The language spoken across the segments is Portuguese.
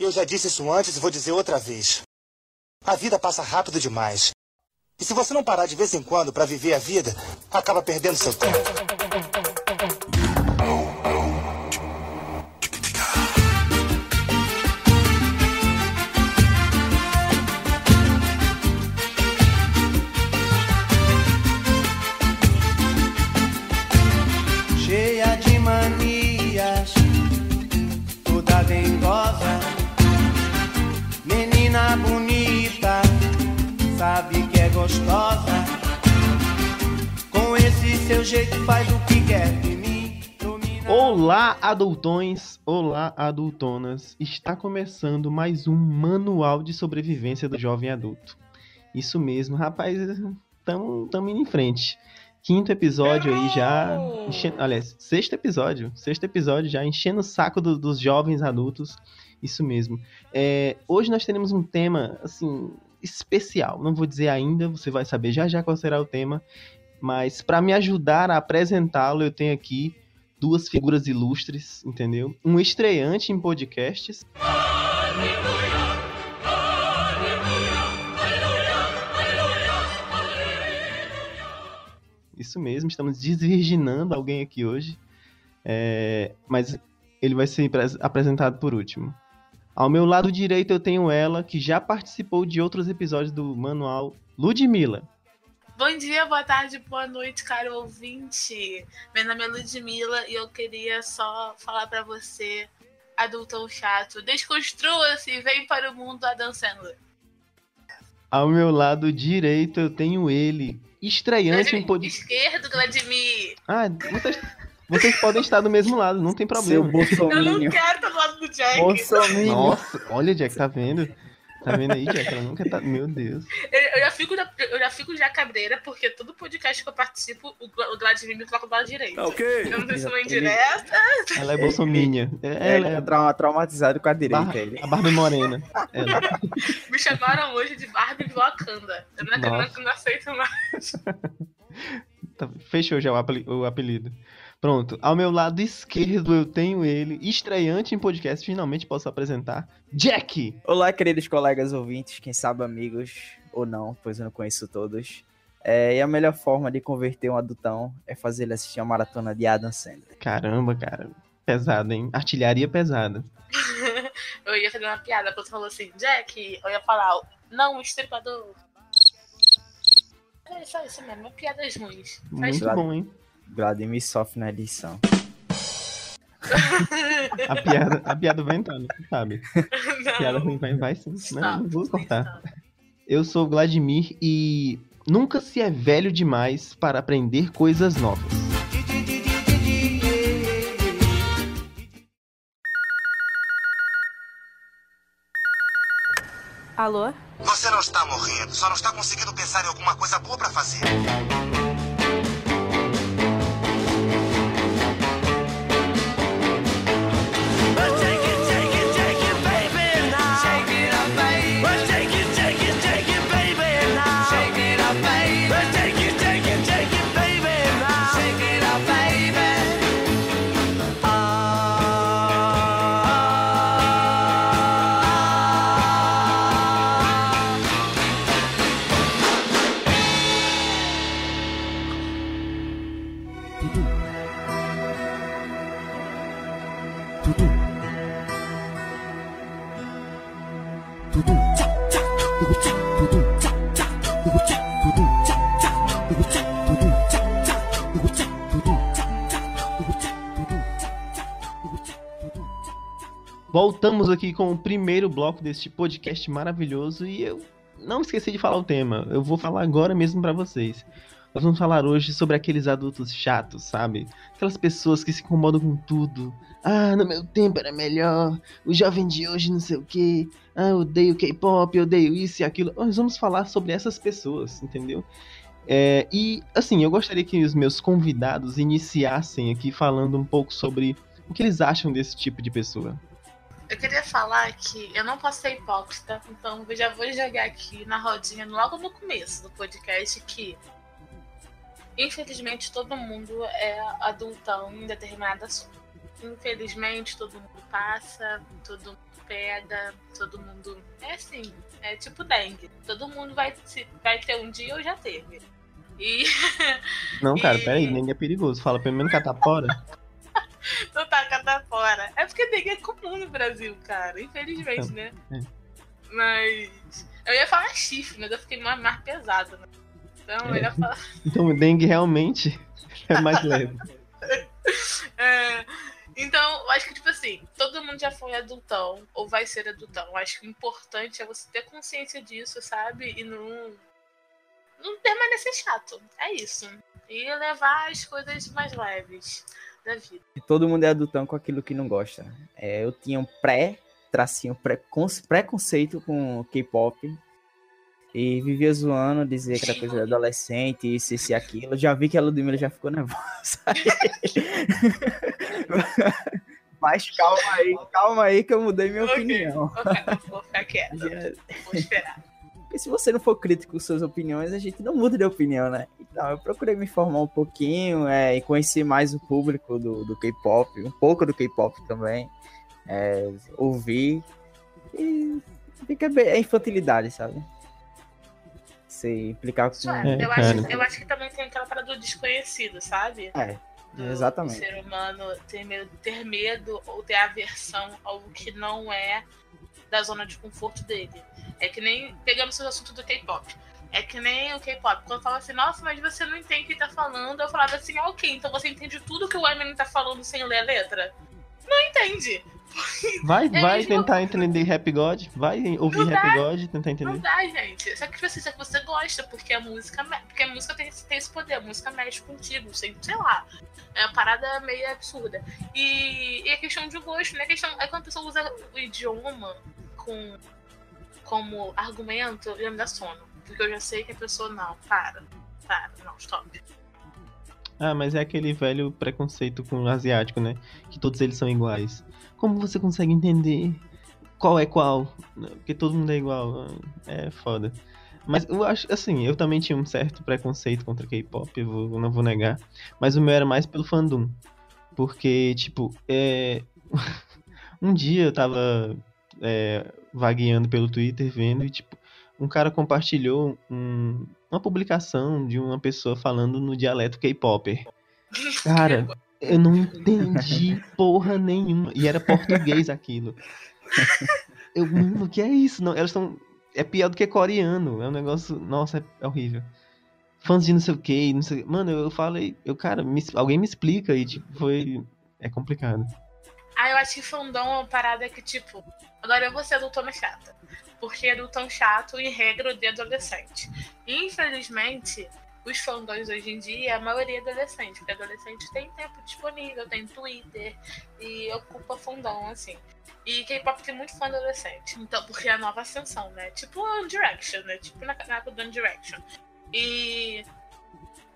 Eu já disse isso antes e vou dizer outra vez. A vida passa rápido demais. E se você não parar de vez em quando para viver a vida, acaba perdendo seu tempo. Adultões! Olá, adultonas! Está começando mais um Manual de Sobrevivência do Jovem Adulto. Isso mesmo, rapaz, estamos indo em frente. Quinto episódio aí já. Enchendo, aliás, sexto episódio. Sexto episódio já enchendo o saco do- dos jovens adultos. Isso mesmo. É, hoje nós teremos um tema, assim, especial. Não vou dizer ainda, você vai saber já já qual será o tema. Mas para me ajudar a apresentá-lo, eu tenho aqui duas figuras ilustres, entendeu? Um estreante em podcasts. Isso mesmo, estamos desvirginando alguém aqui hoje. É, mas ele vai ser pres- apresentado por último. Ao meu lado direito eu tenho ela, que já participou de outros episódios do manual, Ludmilla. Bom dia, boa tarde, boa noite, caro ouvinte. Meu nome é Ludmilla e eu queria só falar pra você, adultão chato, desconstrua-se e vem para o mundo Adam Sandler. Ao meu lado direito eu tenho ele, estreante em podcast. Esquerdo, Vladimir. Ah, vocês, vocês podem estar do mesmo lado, não tem Seu problema. Eu não quero estar do lado do Jack. Nossa, olha, Jack, tá vendo? Tá vendo aí, Jack? Ela nunca tá. Meu Deus. Eu, eu já fico, na- eu já fico já cabreira, porque todo podcast que eu participo, o, o Vladimir me coloca do lado direito. Tá ok. Eu não sei se é uma indireta. Ela é bolsominha. É, É, ela é é trauma- traumatizado com a direita. Bar- ele. a Barbie Morena. Ela. Me chamaram hoje de Barbie de Wakanda. Eu não, eu não, Nossa. eu não aceito mais. Tá, fechou já o o apelido. Pronto. Ao meu lado esquerdo eu tenho ele, estreante em podcast, finalmente posso apresentar. Jack! Olá, queridos colegas ouvintes, quem sabe amigos ou não, pois eu não conheço todos. É, e a melhor forma de converter um adultão é fazer ele assistir a maratona de Adam Sandler. Caramba, cara. Pesado, hein? Artilharia pesada. Eu ia fazer uma piada, quando você falou assim, Jack, eu ia falar, não, estripador. É só isso mesmo, piadas ruins. Faz Muito bom, hein? Vladimir sofre na edição. A piada, a piada vai entrar, sabe? A piada não. ruim vai, vai sim. Não, não vou cortar. Eu sou o Vladimir e nunca se é velho demais para aprender coisas novas. Alô? Você não está morrendo, só não está conseguindo pensar em alguma coisa boa para fazer. Voltamos aqui com o primeiro bloco deste podcast maravilhoso e eu não esqueci de falar o tema. Eu vou falar agora mesmo pra vocês. Nós vamos falar hoje sobre aqueles adultos chatos, sabe? Aquelas pessoas que se incomodam com tudo. Ah, no meu tempo era melhor. O jovem de hoje não sei o quê. Ah, eu odeio K-pop, eu odeio isso e aquilo. Nós vamos falar sobre essas pessoas, entendeu? É, e assim, eu gostaria que os meus convidados iniciassem aqui falando um pouco sobre o que eles acham desse tipo de pessoa. Eu queria falar que eu não posso ser hipócrita, então eu já vou jogar aqui na rodinha logo no começo do podcast que infelizmente todo mundo é adultão em determinado assunto. infelizmente, todo mundo passa, todo mundo pega, todo mundo. É assim, é tipo dengue. Todo mundo vai, vai ter um dia ou já teve. E. Não, cara, E- peraí, dengue é perigoso. Fala pelo menos catapora. Não tá catapora. É porque dengue é comum no Brasil, cara. Infelizmente, né? é. Mas. Eu ia falar chifre, mas eu fiquei mais, mais pesado, né? Então, eu É. ia falar. Então, dengue realmente é mais leve. É, então, eu acho que, tipo assim, todo mundo já foi adultão, ou vai ser adultão. Eu acho que o importante é você ter consciência disso, sabe? E não. Não permanecer chato. É isso. E levar as coisas mais leves da vida. Todo mundo é adultão com aquilo que não gosta. É, eu tinha um pré, tracinho, pré, preconceito com K-pop. E vivia zoando, dizia que era coisa de adolescente, isso, isso e aquilo. Já vi que a Ludmilla já ficou nervosa. Mas calma aí, calma aí que eu mudei minha Ok. opinião. Ficar, vou ficar quieta. Vou esperar. Porque se você não for crítico com suas opiniões, a gente não muda de opinião, né? Então, eu procurei me informar um pouquinho é, e conhecer mais o público do, do K-pop, um pouco do K-pop também. É, ouvir. E fica bem. É infantilidade, sabe? Se implicar com. Isso é, eu, acho, eu acho que também tem aquela parada do desconhecido, sabe? É, Do exatamente. ser humano ter medo, ter medo ou ter aversão ao que não é da zona de conforto dele. É que nem. Pegamos o assunto do K-pop. É que nem o K-pop. Quando fala assim, nossa, mas você não entende o que tá falando, eu falava assim, ok, então você entende tudo que o Eminem tá falando sem ler a letra? Não entende. Vai, É vai tentar entender Rap God, vai ouvir Não Rap God, tentar Não entender. dá, gente. Só que tipo assim, só que você gosta, porque a música. Porque a música tem, esse- tem esse poder, a música mexe contigo, sei, sei lá. É uma parada meio absurda. E, e é questão de gosto, né? Questão, é quando a pessoa usa o idioma com, como argumento, já me dá sono. Porque eu já sei que a pessoa, não, para. Para, não, stop. Ah, mas é aquele velho preconceito com o asiático, né? Que todos eles são iguais. Como você consegue entender qual é qual? Porque todo mundo é igual. É foda. Mas eu acho, assim, eu também tinha um certo preconceito contra K-pop, vou- não vou negar. Mas o meu era mais pelo fandom. Porque, tipo, é... um dia eu tava é, vagueando pelo Twitter, vendo, e, tipo, um cara compartilhou um- uma publicação de uma pessoa falando no dialeto K-popper. Cara, eu não entendi porra nenhuma. E era português aquilo. Eu, mano, o que é isso? Não, elas estão. É pior do que coreano. É um negócio. Nossa, é, é horrível. Fãs de não sei o que, não sei. Mano, eu falei, eu, cara, me- alguém me explica e, tipo, foi. É complicado. Ah, eu acho que fandom é uma parada que, tipo, agora eu vou ser adultona chata. Porque adultão chato e regra de adolescente. Infelizmente, os fandons hoje em dia, a maioria é adolescente, porque adolescente tem tempo disponível, tem Twitter e ocupa fandom, assim. E K-pop tem muito fã adolescente. Então, porque é a nova ascensão, né? Tipo One Direction, né? Tipo na, época do One Direction. E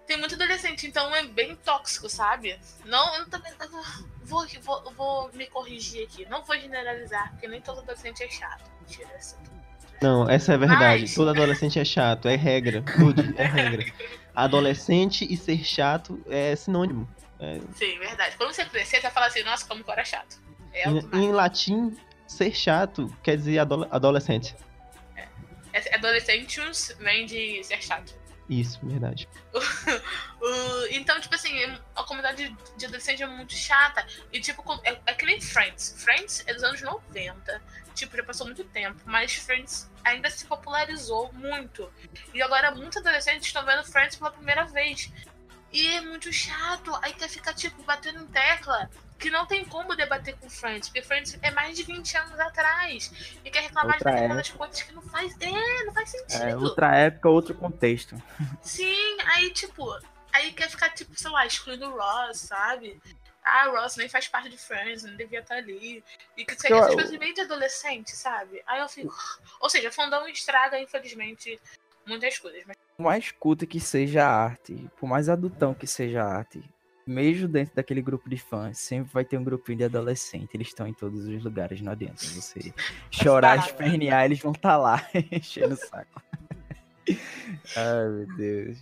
tem muito adolescente, então é bem tóxico, sabe? Não, eu também vou, vou, vou me corrigir aqui. Não vou generalizar, porque nem todo adolescente é chato. Mentira, essa Não, essa é verdade. Mas- Todo adolescente é chato, é regra. Tudo é regra. Adolescente e ser chato é sinônimo. É, Sim, verdade. Quando você crescer, você vai falar assim, nossa, como que era chato. É em, em latim, ser chato quer dizer adole- adolescente. É- Adolescentius vem de ser chato. Isso, verdade. Então, tipo assim, a comunidade de adolescente é muito chata. E, tipo, é, é que nem Friends. Friends é dos anos 90. Tipo, já passou muito tempo. Mas Friends ainda se popularizou muito. E agora muitos adolescentes estão vendo Friends pela primeira vez. E é muito chato. Aí quer ficar, tipo, batendo em tecla. Que não tem como debater com Friends. Porque Friends é mais de 20 anos atrás. E quer reclamar Outra de determinadas coisas que não faz. É, não faz sentido. É outra época, outro contexto. Sim, aí, tipo, aí quer ficar, tipo, sei lá, excluindo o Ross, sabe? Ah, o Ross nem faz parte de Friends, não devia estar ali. E que Eu- essas coisas meio de adolescente, sabe? Aí eu fico. Ou seja, fandom estraga, infelizmente, muitas coisas. Mas Por mais culto que seja a arte, por mais adultão que seja a arte, mesmo dentro daquele grupo de fãs, sempre vai ter um grupinho de adolescente. Eles estão em todos os lugares, não adianta você chorar, Tá. espernear, eles vão estar lá enchendo o saco. Ai, meu Deus.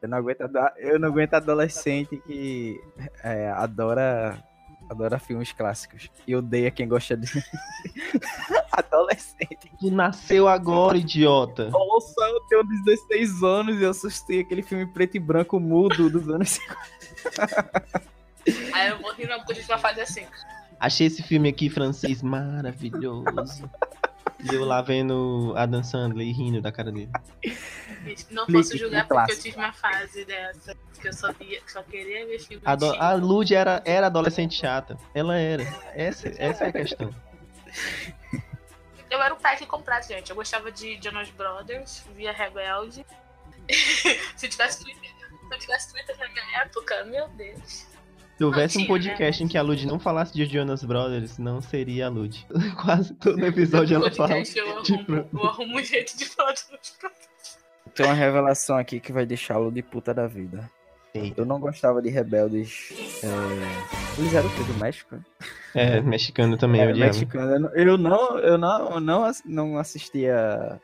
Eu não aguento, eu não aguento adolescente que é, adora Adora filmes clássicos. E odeia quem gosta de. Adolescente. Tu nasceu agora, idiota. Nossa, eu tenho 16 anos e eu assisti aquele filme preto e branco mudo dos anos 50. Aí eu vou rir não, porque a gente vai fazer assim. Achei esse filme aqui francês maravilhoso. E eu lá vendo a Dan Sandler e rindo da cara dele. Gente, Não posso julgar um porque eu clássico. tive uma fase dessa. Que eu só, via, só queria ver filme A, do- antigo. a Lud era, era adolescente chata. Ela era. Essa, essa é a questão. Eu era o pai que comprava, gente. Eu gostava de Jonas Brothers, via Rebelde. se tivesse Twitter, eu tivesse Twitter na minha época, meu Deus. Se houvesse um tinha, podcast em que a Lud não falasse de Jonas Brothers, não seria a Lud. Quase todo episódio ela fala. eu arrumo, eu arrumo um jeito de falar de Jonas Brothers. Tem uma revelação aqui que vai deixá-lo de puta da vida. Eita. Eu não gostava de rebeldes. é, Eles eram o quê? Do México? É, mexicano também, eu É, odiava. mexicano. Eu não- Eu não, eu não, eu não assistia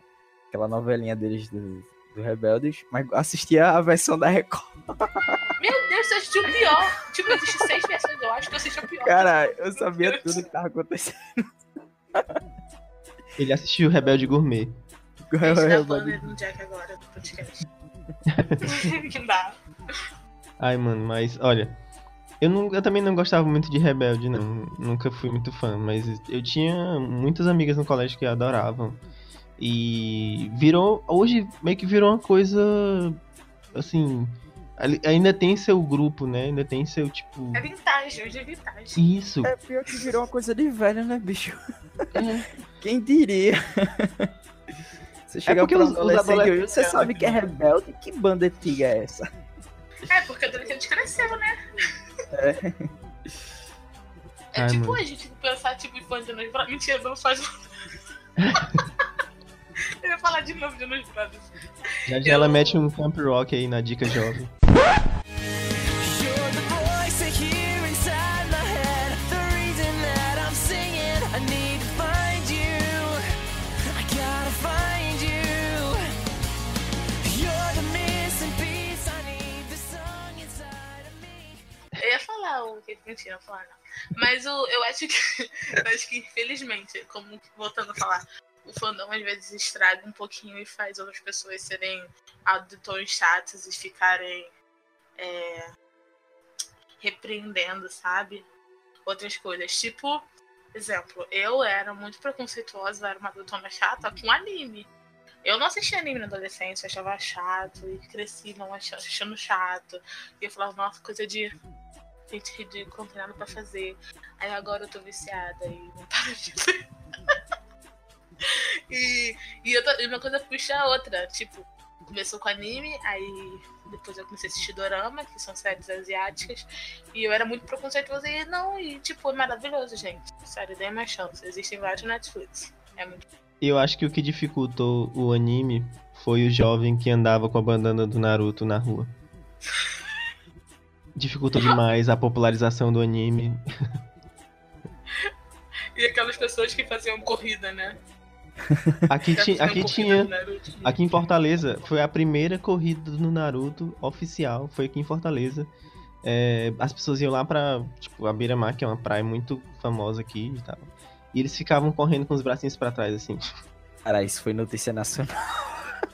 aquela novelinha deles do, do Rebeldes, mas assistia a versão da Record. Meu Deus, você assistiu o pior. Tipo, existe seis versões, eu acho que eu assisti o pior. Cara, eu sabia tudo que tava acontecendo. Ele assistiu Rebelde Gourmet. A gente tá Rebelde. falando no Jack agora, no podcast. Não dá. Ai, mano, mas olha. Eu, não, eu também não gostava muito de Rebelde, não. Nunca fui muito fã, mas eu tinha muitas amigas no colégio que adoravam. E virou. Hoje meio que virou uma coisa. Assim. Ainda tem seu grupo, né? Ainda tem seu tipo. É vintage, hoje é vintage. Isso. É pior que virou uma coisa de velho, né, bicho? É. Quem diria? Você chega porque pra um os- os adolescente hoje, você sabe que é rebelde? Que banda antiga é essa? É, porque a adolescente cresceu, né? É. É Ai, tipo mano. a gente pensar, tipo, em Jonas Brothers. Mentira, não faz. Eu ia falar de novo de Jonas Brothers. Já já ela mete um camp rock aí na dica jovem. Eu ia falar o que mentira, eu ia falar não. Mas o, eu acho que. Eu acho que, infelizmente, como voltando a falar, o fandom às vezes estraga um pouquinho e faz outras pessoas serem auditores chatos e ficarem é, repreendendo, sabe? Outras coisas. Tipo, exemplo, eu era muito preconceituosa, eu era uma adultona chata com anime. Eu não assistia anime na adolescência, eu achava chato, e cresci não achando, achando chato. E eu falava, nossa, coisa de gente ridícula, não tem nada pra fazer. Aí agora eu tô viciada e não paro de. e, e, outra, e uma coisa puxa a outra. Tipo, começou com anime, aí depois eu comecei a assistir dorama, que são séries asiáticas. E eu era muito preconceituosa e não, e tipo, é maravilhoso, gente. Sério, dê mais chance. Existem vários Netflix. É muito. Eu acho que o que dificultou o anime foi o jovem que andava com a bandana do Naruto na rua. Dificultou demais a popularização do anime. E aquelas pessoas que faziam corrida, né? Aqui, Já ti- faziam aqui tinha. Aqui em Fortaleza, foi a primeira corrida do Naruto oficial, foi aqui em Fortaleza. É, as pessoas iam lá pra, tipo, a Beira-Mar, que é uma praia muito famosa aqui e tal. E eles ficavam correndo com os bracinhos pra trás, assim. Cara, isso foi notícia nacional.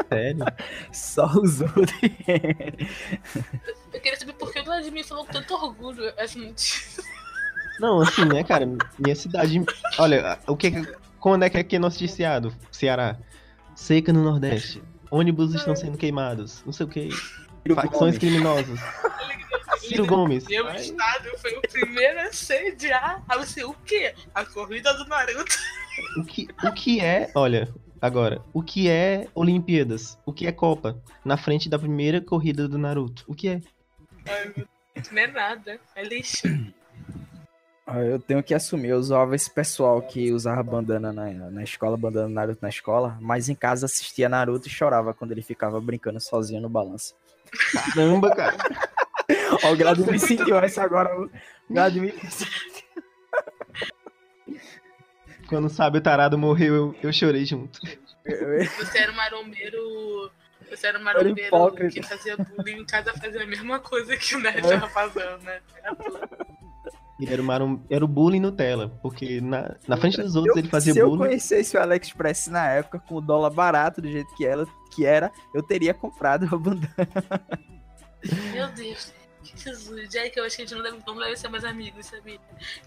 Sério? Só usou de... Eu queria saber por que o Vladimir falou com tanto orgulho essa notícia. Não, assim, né, cara? Minha cidade. Olha, o que. Quando é que aqui é noticiado? Ceará. Seca no Nordeste. Ônibus estão sendo queimados. Não sei o que. Facções criminosas. Ciro Gomes. Meu Ai, estado foi o primeiro a sediar a você o quê? A corrida do Naruto. O que, o que é. Olha, agora. O que é Olimpíadas? O que é Copa? Na frente da primeira corrida do Naruto. O que é? Ai, meu Deus, não é nada. É lixo. Ah, Eu tenho que assumir, eu usava esse pessoal que usava bandana na, na escola, bandana Naruto na escola, mas em casa assistia Naruto e chorava quando ele ficava brincando sozinho no balanço. Caramba, cara. Ó, o Vladimir sentiu essa agora. O Vladimir Quando sabe o tarado morreu, eu, eu chorei junto. Você era um marombeiro. Você era um marombeiro que fazia bullying em casa fazia a mesma coisa que o Nerd tava fazendo, né? Ele era, uma, era o bullying Nutella, porque na, na frente dos outros Eu- ele fazia se eu bullying. conhecesse o AliExpress na época, com o dólar barato do jeito que, ela, que era, eu teria comprado a bandana. Meu Deus. Jesus, Jack, eu acho que a gente não deve, não deve ser mais amigos, sabia?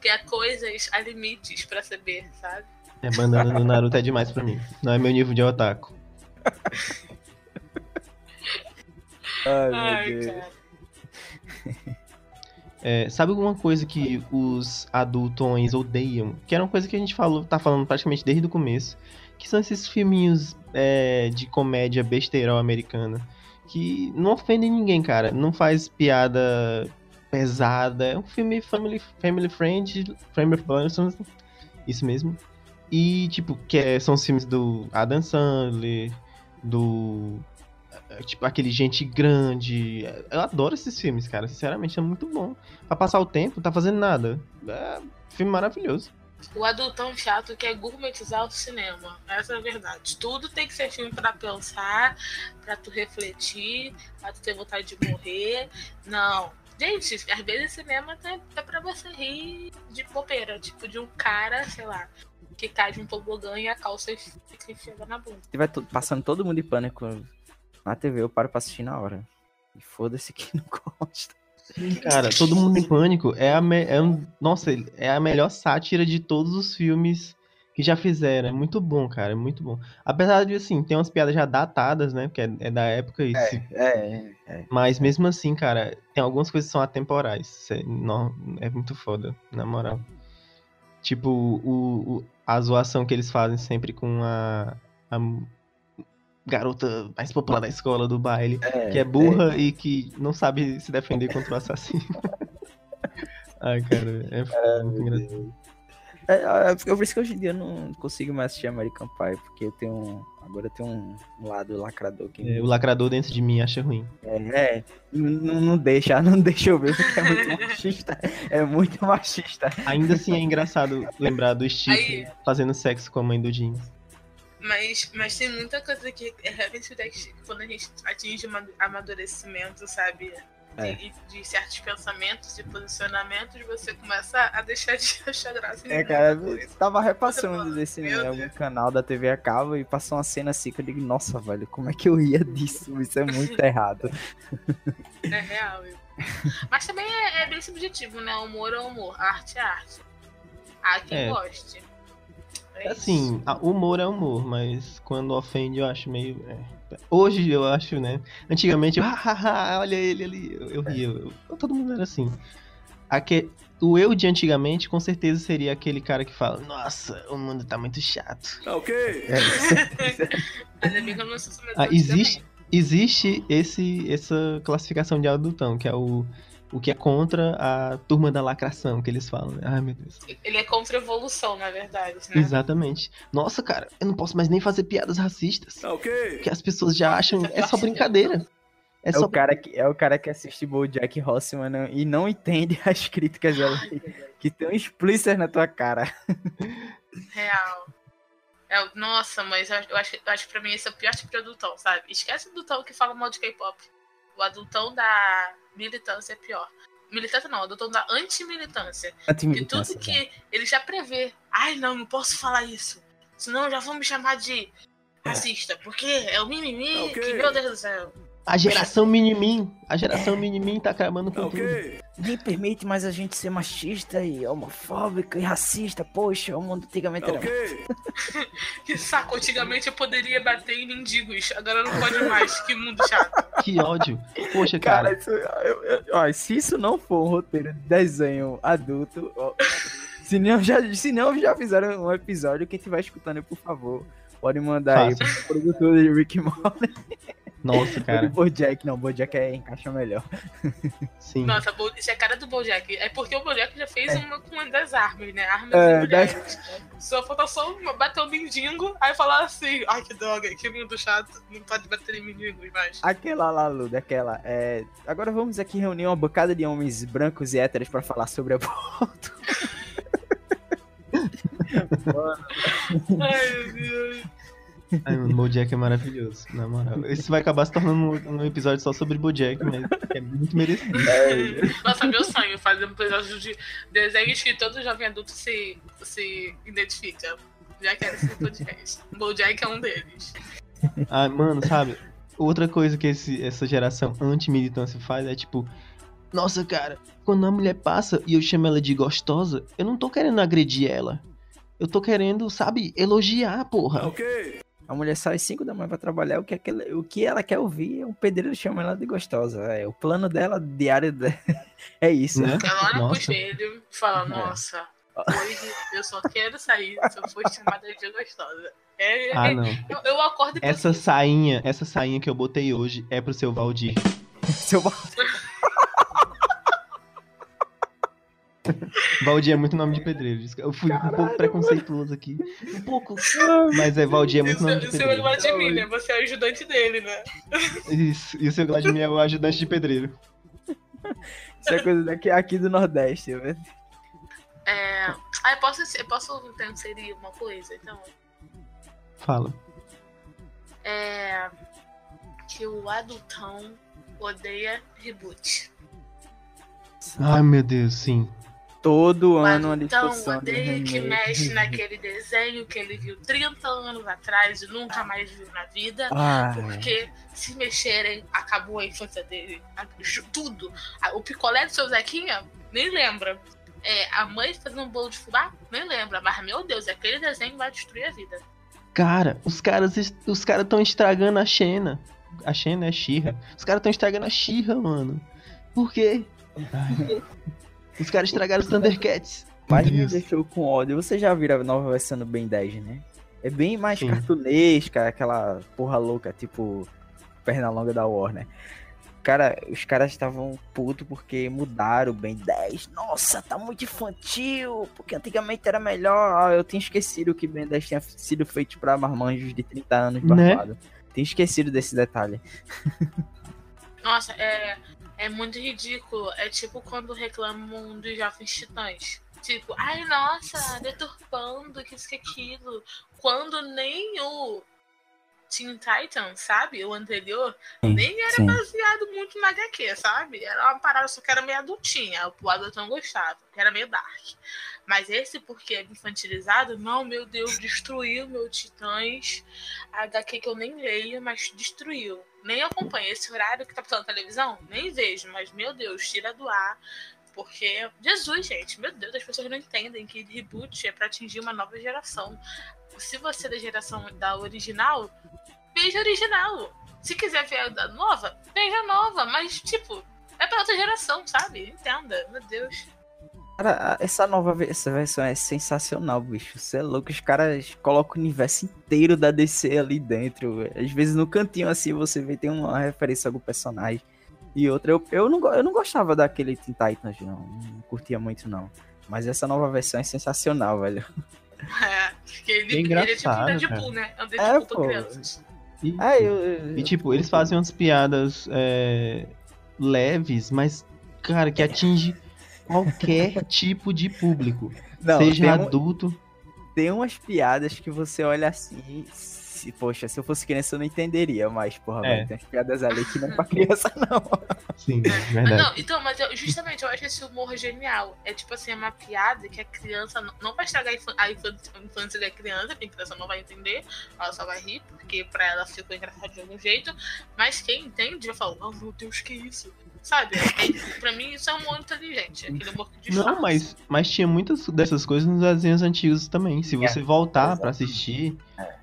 Que há coisas, há limites pra saber, sabe? É, bandana do Naruto é demais pra mim. Não é meu nível de otaku. Ai, Ai, meu Deus. cara. É, sabe alguma coisa que os adultões odeiam? Que era uma coisa que a gente falou, tá falando praticamente desde o começo. Que são esses filminhos é, de comédia besteirol americana. Que não ofendem ninguém, cara. Não faz piada pesada. É um filme family, family friend, family friend, isso mesmo. E, tipo, que é- são os filmes do Adam Sandler, do tipo, aquele gente grande. Eu adoro esses filmes, cara. Sinceramente, é muito bom. Pra passar o tempo, tá fazendo nada. É filme maravilhoso. O adultão chato quer gourmetizar o cinema. Essa é a verdade. Tudo tem que ser filme pra pensar, pra tu refletir, pra tu ter vontade de morrer. Não. Gente, às vezes cinema é, é pra você rir de bobeira. Tipo, de um cara, sei lá, que cai de um tobogã e a calça fica enfiada na bunda. Tiver to- passando todo mundo em pânico na TV, eu paro pra assistir na hora. E foda-se quem não gosta. Cara, Todo Mundo em Pânico é a, me- é um- nossa, é a melhor sátira de todos os filmes que já fizeram. É muito bom, cara. É muito bom. Apesar de, assim, tem umas piadas já datadas, né? Porque é, é da época e se É, é. Mas mesmo assim, cara, tem algumas coisas que são atemporais. Isso É, não, é muito foda, na moral. Tipo, o, o- a zoação que eles fazem sempre com a, a garota mais popular da escola, do baile, que é burra e que não sabe se defender contra o assassino. Ai, cara, é, foda, muito engraçado. É, é, é por isso que hoje em dia eu não consigo mais assistir American Pie, porque eu tenho um, agora eu tenho um lado lacrador que É, o lacrador dentro de mim acha ruim. é, é, não, não deixa, não deixa eu ver, porque é muito machista, é muito machista. Ainda assim é engraçado lembrar do Steve Aí. fazendo sexo com a mãe do Jim. Mas, mas tem muita coisa que é realmente quando a gente atinge ama- amadurecimento, sabe? De, É. de certos pensamentos e posicionamentos, você começa a deixar de achar graça É, cara, eu tava repassando desse algum canal da TV a cabo e passou uma cena assim que eu digo, nossa, velho, como é que eu ria disso? Isso é muito errado. É real. eu- Mas também é, é bem subjetivo, né? Humor é humor, arte é arte. Há quem É. goste. É Assim, humor é humor, mas quando ofende eu acho meio. é. Hoje eu acho, né? Antigamente eu, hahaha, olha ele ali, eu, eu ria. eu- eu- todo mundo era assim. Aque, o eu de antigamente com certeza seria aquele cara que fala: Nossa, o mundo tá muito chato. Ainda bem que eu não sou Ah, existe, existe esse, essa classificação de adultão, que é o, o que é contra a turma da lacração, que eles falam. né? Ai, meu Deus. Ele é contra a evolução, na verdade, né? Exatamente. Nossa, cara, eu não posso mais nem fazer piadas racistas. Porque as pessoas já acham. É só brincadeira. É É, só. o cara que, é o cara que assiste BoJack Horseman não- e não entende as críticas dela, que tem um explícito na tua cara. Real. É, o- nossa, mas eu, eu acho, eu acho que pra mim esse é o pior tipo de adultão, sabe? Esquece o adultão que fala mal de K-pop. O adultão da militância é pior. Militância não, adultão da anti-militância. Que tudo que ele já prevê. Ai, não, não posso falar isso. Senão já vão me chamar de racista. Porque é o mimimi que, meu Deus do céu. A geração Minimin. A geração Minimin tá acabando com tudo. Nem permite mais a gente ser machista e homofóbico e racista. Poxa, o mundo antigamente era. Que saco, antigamente eu poderia bater em mendigos. Agora não pode mais. Que mundo chato. Que ódio. Poxa, cara. Cara, isso, eu- eu- ó, se isso não for um roteiro de desenho adulto, ó, se, não já, se não já fizeram um episódio, quem estiver escutando, por favor, pode mandar aí pro produtor de Rick Morty Nossa, cara. Bojack. Não, Bojack é, encaixa melhor. Sim. Nossa, isso é a cara do Bojack. É porque o Bojack já fez uma com uma das armas, né? Armas É, e mulheres. Só falta só uma- bater o mendigo, aí falar assim, ai que droga, que mundo chato, não pode bater em mendigos mais. Aquela lá, Luda, aquela. É... Agora vamos aqui reunir uma bocada de homens brancos e héteros pra falar sobre aborto. Ai, meu Deus. Ai, mano, Bojack é maravilhoso, na moral. Esse vai acabar se tornando um, um episódio só sobre Bojack, mas é muito merecido. Nossa, meu sonho fazer um episódio de desenhos que todo jovem adulto se, se identifica. Já quero esse podcast. Bojack é um deles. Ah, mano, sabe? Outra coisa que esse- essa geração anti-militância faz é tipo. Nossa, cara, quando a mulher passa e eu chamo ela de gostosa, eu não tô querendo agredir ela. Eu tô querendo, sabe, elogiar, porra. A mulher sai às 5 da manhã pra trabalhar, o que, é que ela, o que ela quer ouvir é um pedreiro chama ela de gostosa. É, o plano dela diário de- é isso. Né? Ela olha pro Nossa. espelho e fala, É. nossa, hoje eu só quero sair se eu for chamada de gostosa. É, Ah, é- não. eu, eu acordo Essa sainha, essa sainha que eu botei hoje é pro seu Valdir. Seu ba- Valdir é muito nome de pedreiro. Eu fui um pouco preconceituoso aqui. Um pouco. Mas é Valdir é muito o nome seu, de o seu pedreiro. Vladimir, né? Você é o ajudante dele, né? Isso. E o seu Vladimir é o ajudante de pedreiro. Isso é coisa daqui aqui do Nordeste, né? É... Ah, eu posso, eu posso inserir uma coisa, então? Fala. É... Que o adultão odeia reboot. Ai, meu Deus, sim. Todo O ano uma adultão discussão de odeia que mexe naquele desenho que ele viu 30 anos atrás e nunca mais viu na vida. Ah, Porque se mexerem, acabou a infância dele. Tudo. O picolé do seu Zequinha, nem lembra. É, a mãe fazendo um bolo de fubá, nem lembra. Mas, meu Deus, aquele desenho vai destruir a vida. Cara, os caras os caras estão estragando a Xena. A Xena é Xirra. Os caras estão estragando a Xirra, mano. Por quê? Os caras estragaram os Thundercats. mas me deixou com ódio. Você já viram a nova versão do Ben 10, né? É bem mais Sim. cartunesca, aquela porra louca, tipo perna longa da Warner. Cara, os caras estavam putos porque mudaram o Ben 10. Nossa, tá muito infantil, porque antigamente era melhor. Ah, eu tinha esquecido que Ben 10 tinha sido feito pra marmanjos de 30 anos Né? barbado. Tinha esquecido desse detalhe. Nossa, é, é muito ridículo. É tipo quando reclamam dos jovens titãs. Tipo, ai nossa, deturpando que isso que aquilo. Quando nem o Teen Titan, sabe? O anterior, nem era sim. baseado muito na HQ, sabe? Era uma parada só que era meio adultinha. O adultão gostava, que era meio dark. Mas esse, porque é infantilizado, não, meu Deus, destruiu meu Titãs. A HQ que eu nem leio, mas destruiu. Nem acompanho esse horário que tá passando na televisão, nem vejo, mas meu Deus, tira do ar. Porque, Jesus, gente, meu Deus, as pessoas não entendem que reboot é pra atingir uma nova geração. Se você é da geração da original, veja a original. Se quiser ver a nova, veja a nova. Mas, tipo, é pra outra geração, sabe? Entenda, meu Deus. Cara, essa nova essa versão é sensacional, bicho. Você é louco, os caras colocam o universo inteiro da DC ali dentro. Às vezes no cantinho assim você vê tem uma referência a algum personagem. E outra, eu, eu, não, eu não gostava daquele Teen Titans, não. Não curtia muito, não. Mas essa nova versão é sensacional, velho. É, porque ele, É ele é tipo um engraçado, Deadpool, né? É um É, Deadpool pra pô. crianças. E, Ah, eu, eu- e, tipo, eles fazem umas piadas é, leves, mas, cara, que atinge qualquer tipo de público. não, seja tem, um- adulto. tem umas piadas que você olha assim. Se, poxa, se eu fosse criança eu não entenderia, mas, porra, É. velho, tem umas piadas ali que não é pra criança, não. Sim, Ah, verdade. não, então, mas eu- justamente eu acho esse humor genial. É tipo assim, é uma piada que a criança não, não vai estragar a infan- a infan- a infância da criança, porque a criança não vai entender, ela só vai rir, porque pra ela ficou engraçado de algum jeito. Mas quem entende vai falar, oh meu Deus, que isso? Sabe? É, pra mim isso é um humor inteligente, aquele humor que disfarça. Não, mas, mas tinha muitas dessas coisas nos desenhos antigos também. Se você voltar pra assistir é,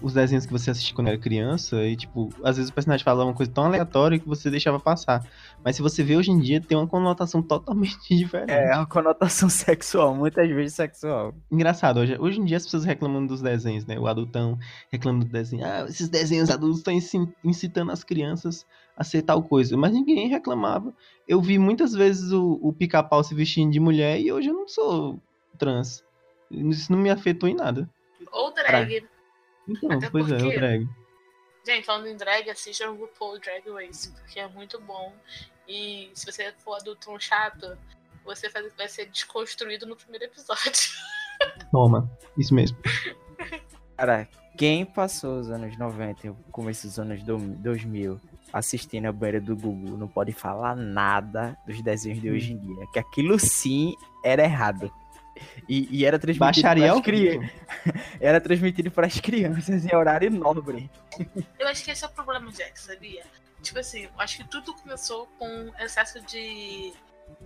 os desenhos que você assistia quando era criança, e tipo, às vezes o personagem falava uma coisa tão aleatória que você deixava passar. Mas se você vê hoje em dia, tem uma conotação totalmente diferente. É uma conotação sexual, muitas vezes sexual. Engraçado, hoje, hoje em dia as pessoas reclamam dos desenhos, né? O adultão reclama do desenho. Ah, esses desenhos adultos estão incitando as crianças a ser tal coisa. Mas ninguém reclamava. Eu vi muitas vezes o, o pica-pau se vestindo de mulher e hoje eu não sou trans. Isso não me afetou em nada. Ou drag. Então, Até pois é, porque- o drag. Gente, falando em drag, assistam o RuPaul Drag Race, porque é muito bom. E se você for adulto chato, você vai vai ser desconstruído no primeiro episódio. Toma, isso mesmo. Cara, Quem passou os anos 90 e o começo dos anos do- 2000 assistindo a banheira do Gugu não pode falar nada dos desenhos de hoje em dia. Que aquilo sim era errado. E, e era transmitido Baixaria cri- vivo. Era transmitido para as crianças em horário nobre. Eu acho que esse é o problema, Jack, sabia? Tipo assim, eu acho que tudo começou com excesso de.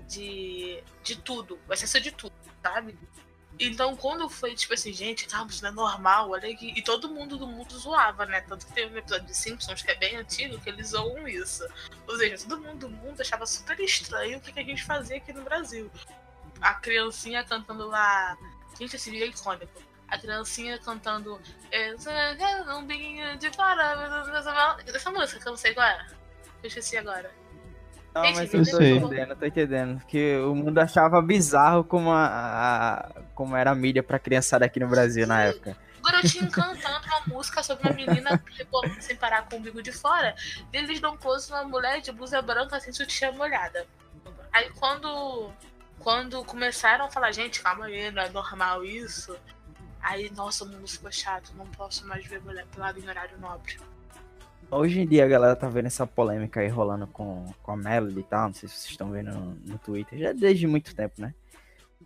de. de tudo. O excesso de tudo, sabe? Então, quando foi, tipo assim, gente, calma, isso não é normal, olha aqui. E todo mundo do mundo zoava, né? Tanto que teve um episódio de Simpsons que é bem antigo que eles zoam isso. Ou seja, todo mundo do mundo achava super estranho o que a gente fazia aqui no Brasil. A criancinha cantando lá. Gente, esse vídeo é icônico. A criancinha cantando. "Eu sou um biquinho de fora. Essa música que eu não sei qual é. Eu esqueci agora. Não, Gente, mas eu eu tô sei. entendendo, tô entendendo. Que o mundo achava bizarro como, a, a- como era a mídia pra criançada aqui no Brasil na época. O garotinho cantando uma música sobre uma menina rebolando sem parar com o umbigo de fora. E eles dão close numa mulher de blusa branca sem sutiã molhada. Aí quando. Quando começaram a falar, gente, calma aí, não é normal isso. Aí, nossa, o mundo ficou chato, não posso mais ver mulher pelada em horário nobre. Hoje em dia a galera tá vendo essa polêmica aí rolando com, com a Melody e tal. Não sei se vocês estão vendo no, no Twitter. Já desde muito tempo, né?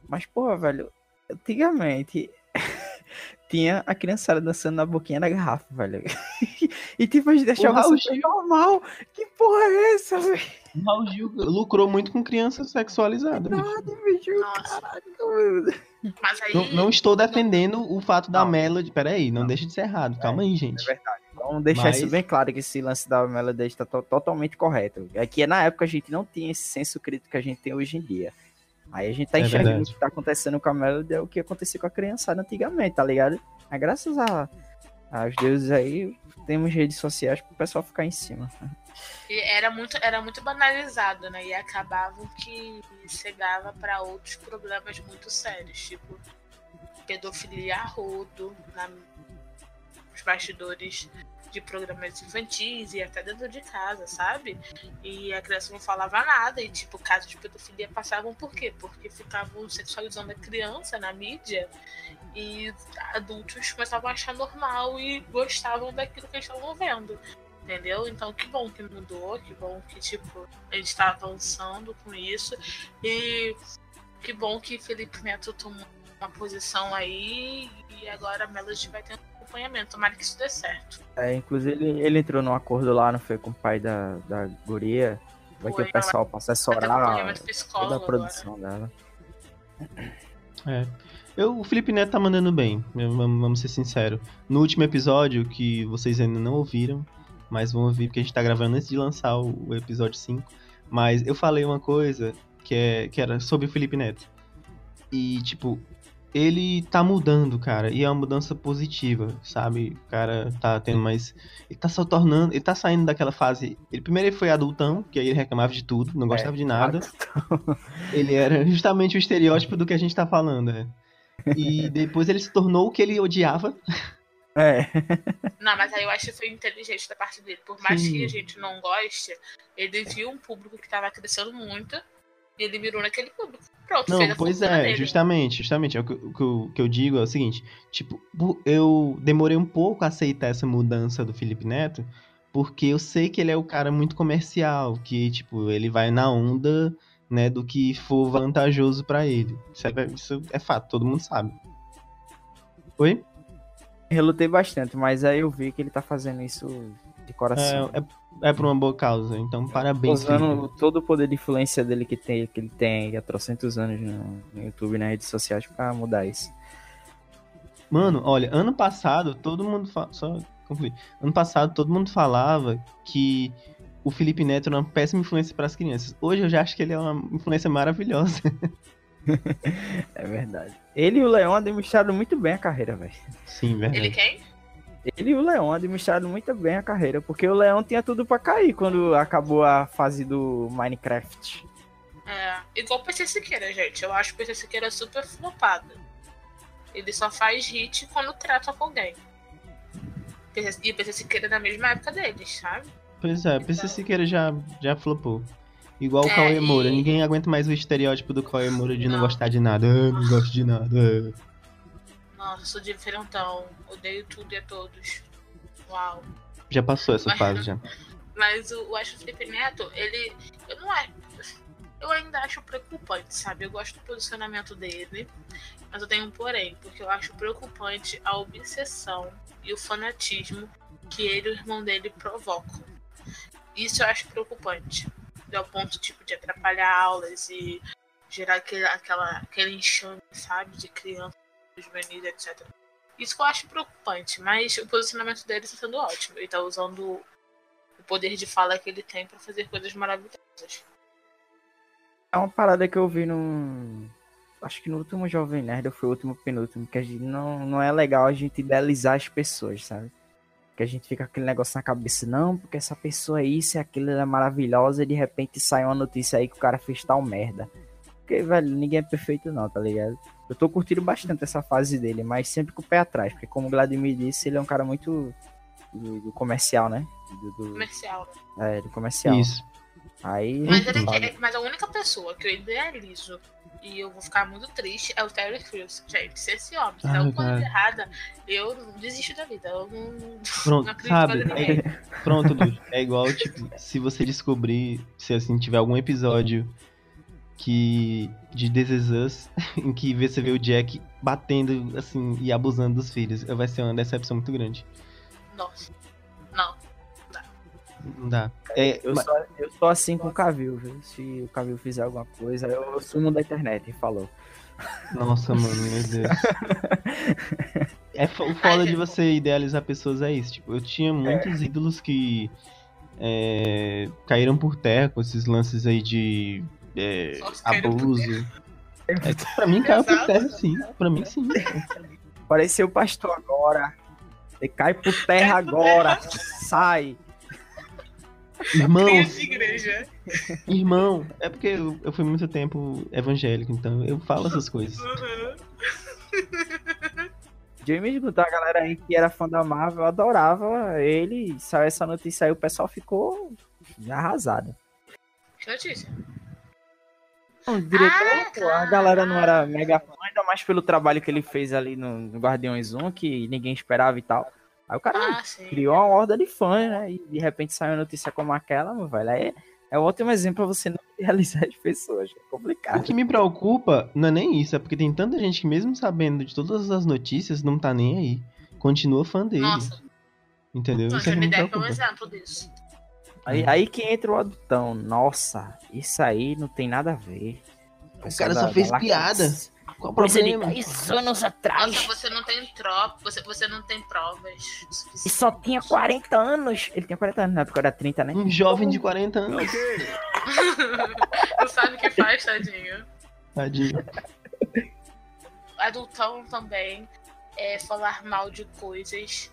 Mas, porra, velho, antigamente tinha a criançada dançando na boquinha da garrafa, velho. e tipo, a gente achava Raul super normal. Que porra é essa, velho? O Raul Gil lucrou muito com criança sexualizada. Nada, bicho. Caraca, meu. Mas aí. Não, não estou defendendo o fato da Não. Melody. Peraí, não deixa de ser errado. Calma aí, gente. É verdade. Vamos deixar Mas- isso bem claro que esse lance da Melody está to- totalmente correto. É que na época a gente não tinha esse senso crítico que a gente tem hoje em dia. Aí a gente tá É enxergando verdade. o que tá acontecendo com a Melody é o que acontecia com a criançada antigamente, tá ligado? Mas graças a, aos deuses aí, temos redes sociais pro pessoal ficar em cima. E era muito, era muito banalizado, né? E acabava que chegava para outros problemas muito sérios, tipo pedofilia a rodo, na, nos bastidores de programas infantis e até dentro de casa, sabe? E a criança não falava nada, e tipo, casos de pedofilia passavam por quê? Porque ficavam sexualizando a criança na mídia e adultos começavam a achar normal e gostavam daquilo que eles estavam vendo. Entendeu? Então que bom que mudou, que bom que tipo, a gente tá avançando com isso. E que bom que Felipe Neto tomou uma posição aí e agora a Melody vai um acompanhamento. Tomara que isso dê certo. É, inclusive, ele, ele entrou num acordo lá, não foi com o pai da, da guria. Vai ter Foi, o pessoal ter assessorar acompanhamento toda a agora. produção dela. É. Eu, o Felipe Neto tá mandando bem, vamos ser sinceros. No último episódio, que vocês ainda não ouviram, mas vão ouvir porque a gente tá gravando antes de lançar o, o episódio 5. Mas eu falei uma coisa que, é, que era sobre o Felipe Neto. E, tipo, ele tá mudando, cara, e é uma mudança positiva, sabe? O cara tá tendo mais. Ele tá só tornando. Ele tá saindo daquela fase. Ele primeiro ele foi adultão, que aí ele reclamava de tudo, não gostava de nada. Ele era justamente o estereótipo do que a gente tá falando, né? E depois ele se tornou o que ele odiava. É. Não, mas aí eu acho que foi inteligente da parte dele. Por mais Sim. que a gente não goste, ele viu um público que tava crescendo muito ele mirou naquele público. Pronto, Não, fez a pois é, dele. justamente, justamente. É o que, o que eu, que eu digo é o seguinte, tipo, eu demorei um pouco a aceitar essa mudança do Felipe Neto, porque eu sei que ele é o cara muito comercial, que, tipo, ele vai na onda, né, do que for vantajoso pra ele. Isso é, isso é fato, todo mundo sabe. Oi? Relutei bastante, mas aí eu vi que ele tá fazendo isso de coração. É, é, é por uma boa causa, então parabéns, usando Felipe. todo o poder de influência dele que tem, que ele tem há trocentos anos no, no YouTube e nas redes sociais pra mudar isso. Mano, olha, ano passado todo mundo fa... só concluir. Ano passado todo mundo falava que o Felipe Neto era uma péssima influência para as crianças. Hoje eu já acho que ele é uma influência maravilhosa. É verdade. Ele e o Leão administraram muito bem a carreira, velho. Sim, Ele verdade. quem? Ele e o Leão administraram muito bem a carreira, porque o Leão tinha tudo pra cair quando acabou a fase do Minecraft. É, igual o PC Siqueira, gente. Eu acho o PC Siqueira super flopado. Ele só faz hit quando trata com alguém. E o PC Siqueira é da mesma época deles, sabe? Pois é, PC Siqueira já, já flopou. Igual o É, Cauê Moura. e- Ninguém aguenta mais o estereótipo do Cauê Moura de não, Não. gostar de nada. Ah, não gosto de nada. Nossa, sou diferentão. Odeio tudo e a todos. Uau. Já passou essa Mas- fase já. Mas o, eu acho o Felipe Neto, ele. Eu não acho. Eu ainda acho preocupante, sabe? Eu gosto do posicionamento dele. Mas eu tenho um porém, porque eu acho preocupante a obsessão e o fanatismo que ele e o irmão dele provocam. Isso eu acho preocupante. Ao ponto, tipo, de atrapalhar aulas e gerar aquele, aquela, aquele enxame, sabe? De crianças, juvenis, etc. Isso que eu acho preocupante, mas o posicionamento dele está sendo ótimo. Ele tá usando o poder de fala que ele tem pra fazer coisas maravilhosas. É uma parada que eu vi no. Acho que no último Jovem Nerd, foi o último penúltimo, que a gente não, não é legal a gente idealizar as pessoas, sabe? Que a gente fica aquele negócio na cabeça, não, porque essa pessoa é isso e aquilo, ela é maravilhosa, e de repente sai uma notícia aí que o cara fez tal merda. Porque, velho, ninguém é perfeito não, tá ligado? Eu tô curtindo bastante essa fase dele, mas sempre com o pé atrás, porque como o Vladimir disse, ele é um cara muito do, do comercial, né? Do, do- Comercial. é, do comercial. Isso. Aí. Mas, ele, é- mas a única pessoa que eu idealizo e eu vou ficar muito triste é o Terry Crews. Gente, se esse homem fizer alguma coisa errada, eu desisto da vida. Eu não, Pronto, não acredito sabe? ninguém. É- pronto, Lu. É igual, tipo, se você descobrir, se assim, tiver algum episódio que. de This Is Us, em que você vê o Jack batendo, assim, e abusando dos filhos, vai ser uma decepção muito grande. Nossa. Não. Não dá. É, Eu mas- sou, eu sou assim com o Cavil, viu? Se o Cavil fizer alguma coisa, eu sumo da internet, falou. Nossa, mano, meu Deus. É o foda de você idealizar pessoas é isso. Tipo, eu tinha muitos ídolos que é, caíram por terra com esses lances aí de é, abuso. É, pra mim caiu por terra, sim. Pra mim, sim. Apareceu o pastor agora. Ele cai por terra agora. Sai. Irmão, irmão. É porque eu, eu fui muito tempo evangélico, então eu falo essas coisas. Uhum. James Gunn, tá? a galera aí que era fã da Marvel, adorava ele. Saiu essa notícia aí, o pessoal ficou arrasado. Que notícia? O diretor, Ah, pô, a galera não era mega fã, ainda mais pelo trabalho que ele fez ali no, no Guardiões 1, que ninguém esperava e tal. Aí o cara Ah, criou uma horda de fãs, né? E de repente saiu uma notícia como aquela, meu velho. É, é um ótimo exemplo pra você não realizar as pessoas. É O complicado. que me preocupa não é nem isso, é porque tem tanta gente que, mesmo sabendo de todas as notícias, não tá nem aí. Continua fã dele. Nossa, Entendeu? o Isso é Johnny me Depp é um exemplo disso. Aí, aí que entra o adultão. Nossa, isso aí não tem nada a ver. O cara só fez piada. Qual o problema? 10 anos atrás. Nossa, você não tem tropa, você, você não tem provas. E só tinha 40 anos. Ele tinha 40 anos, na época era 30, né? Um jovem de 40 anos. não sabe o que faz, tadinho. Tadinho. Adultão também é falar mal de coisas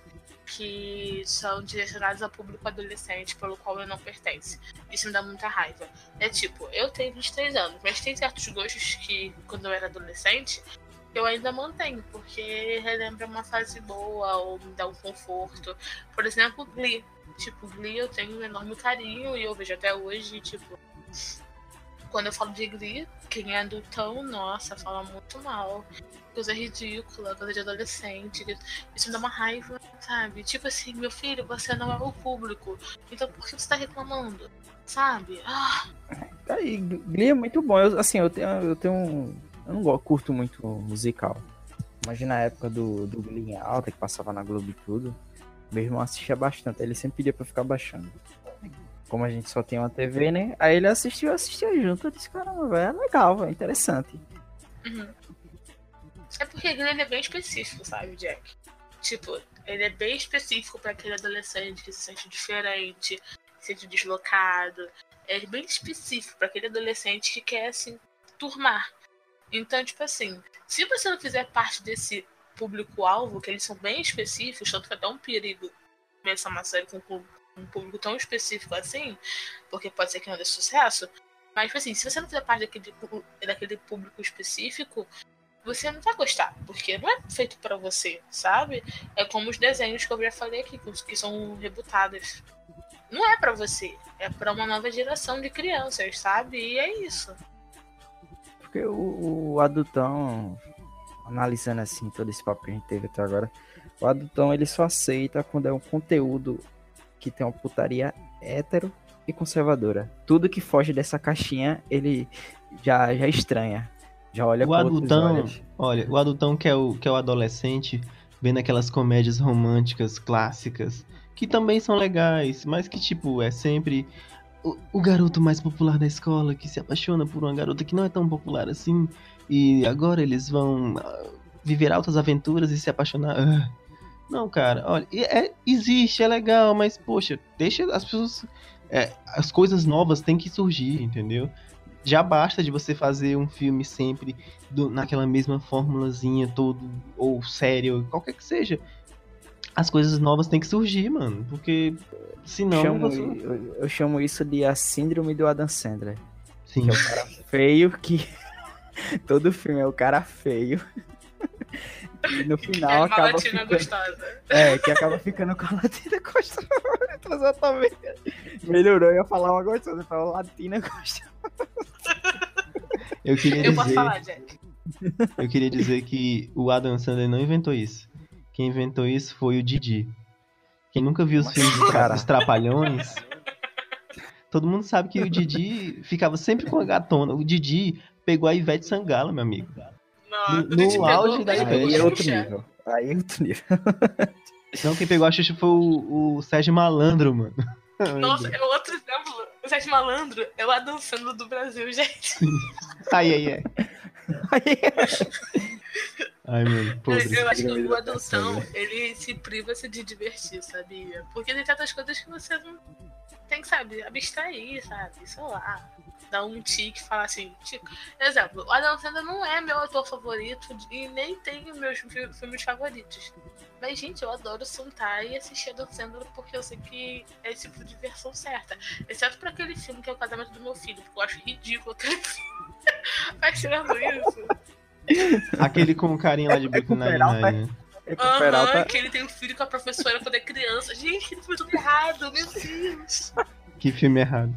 que são direcionadas ao público adolescente, pelo qual eu não pertenço. Isso me dá muita raiva. É tipo, eu tenho 23 anos, mas tem certos gostos que, quando eu era adolescente, eu ainda mantenho, porque relembra uma fase boa ou me dá um conforto. Por exemplo, Glee. Tipo, Glee eu tenho um enorme carinho e eu vejo até hoje, tipo. Quando eu falo de Glee, quem é adultão, nossa, fala muito mal. Coisa ridícula, coisa de adolescente. Isso me dá uma raiva, sabe? Tipo assim, meu filho, você não é o público. Então por que você tá reclamando? Sabe? Ah, Tá aí, Glee é muito bom. Eu, assim, eu tenho, eu tenho um. Eu não curto muito musical. Imagina a época do, do Glee em alta, que passava na Globo e tudo. Meu irmão assistia bastante, ele sempre pedia pra ficar baixando. Como a gente só tem uma TV, né? Aí ele assistiu, eu assistia junto. Eu disse, caramba, velho, é legal, velho, interessante. Uhum. É porque ele é bem específico, sabe, Jack? Tipo, ele é bem específico pra aquele adolescente que se sente diferente, se sente deslocado. É bem específico pra aquele adolescente que quer, assim, turmar. Então, tipo assim, se você não fizer parte desse público-alvo, que eles são bem específicos, tanto que é até um perigo começar uma série com com um público tão específico assim, porque pode ser que não dê sucesso. Mas, tipo assim, se você não fizer parte daquele, daquele público específico, você não vai gostar, porque não é feito pra você, sabe? É como os desenhos que eu já falei aqui, que são rebutados. Não é pra você, é pra uma nova geração de crianças, sabe? E é isso. Porque o, o adultão, analisando assim todo esse papo que a gente teve até agora, o adultão ele só aceita quando é um conteúdo que tem uma putaria hétero e conservadora. Tudo que foge dessa caixinha, ele já, já estranha. Já olha O adultão, olha, o adultão que é o, que é o adolescente, vendo aquelas comédias românticas clássicas, que também são legais, mas que, tipo, é sempre o, o garoto mais popular da escola que se apaixona por uma garota que não é tão popular assim, e agora eles vão ah, viver altas aventuras e se apaixonar. Ah. Não, cara, olha, é, existe, é legal, mas, poxa, deixa as pessoas. é, as coisas novas têm que surgir, entendeu? Já basta de você fazer um filme sempre do- naquela mesma formulazinha todo, ou sério, qualquer que seja. As coisas novas têm que surgir, mano. Porque senão. Chamo- você... eu, eu chamo isso de a síndrome do Adam Sandler. Sim. Que é o cara feio que. Todo filme é o cara feio. E no É final uma acaba latina ficando... gostosa. É, que acaba ficando com a latina gostosa. Exatamente. Melhorou, eu ia falar uma gostosa, falou latina gostosa. Eu queria Eu posso dizer, falar, Jack. eu queria dizer que o Adam Sandler não inventou isso. Quem inventou isso foi o Didi. Quem nunca viu os Mas, filmes cara. dos Trapalhões, todo mundo sabe que o Didi ficava sempre com a gatona. O Didi pegou a Ivete Sangalo, meu amigo. Não, No- no auge da. Aí é outro Xuxa. nível. Aí é outro nível. Não, quem pegou a Xuxa foi o, o Sérgio Malandro, mano. Nossa, é outro exemplo. O Sete Malandro é o Adam Sandler do Brasil, gente. Ai, ai, ai. Aí Ai, mano, podre. Eu acho que o da adultão, Caçamba. ele se priva-se de divertir, sabia? Porque tem tantas coisas que você não tem que, sabe, abstrair, sabe? Sei lá. Dar um tique e falar assim, tipo, exemplo, o Adam Sandler não é meu ator favorito e nem tem meus fi- filmes favoritos. Mas, gente, eu adoro sentar e assistir Adam Sandler porque eu sei que é esse tipo de diversão certa. Exceto pra aquele filme que é o casamento do meu filho, porque eu acho ridículo aquele filme. Mas tirando isso. Aquele com o carinha lá de Brooklyn Peralta. Nine-Nine, né? é o Aham, Peralta que ele tem um filho com a professora quando é criança. Gente, ele foi tudo errado, meu Deus. Que filme errado.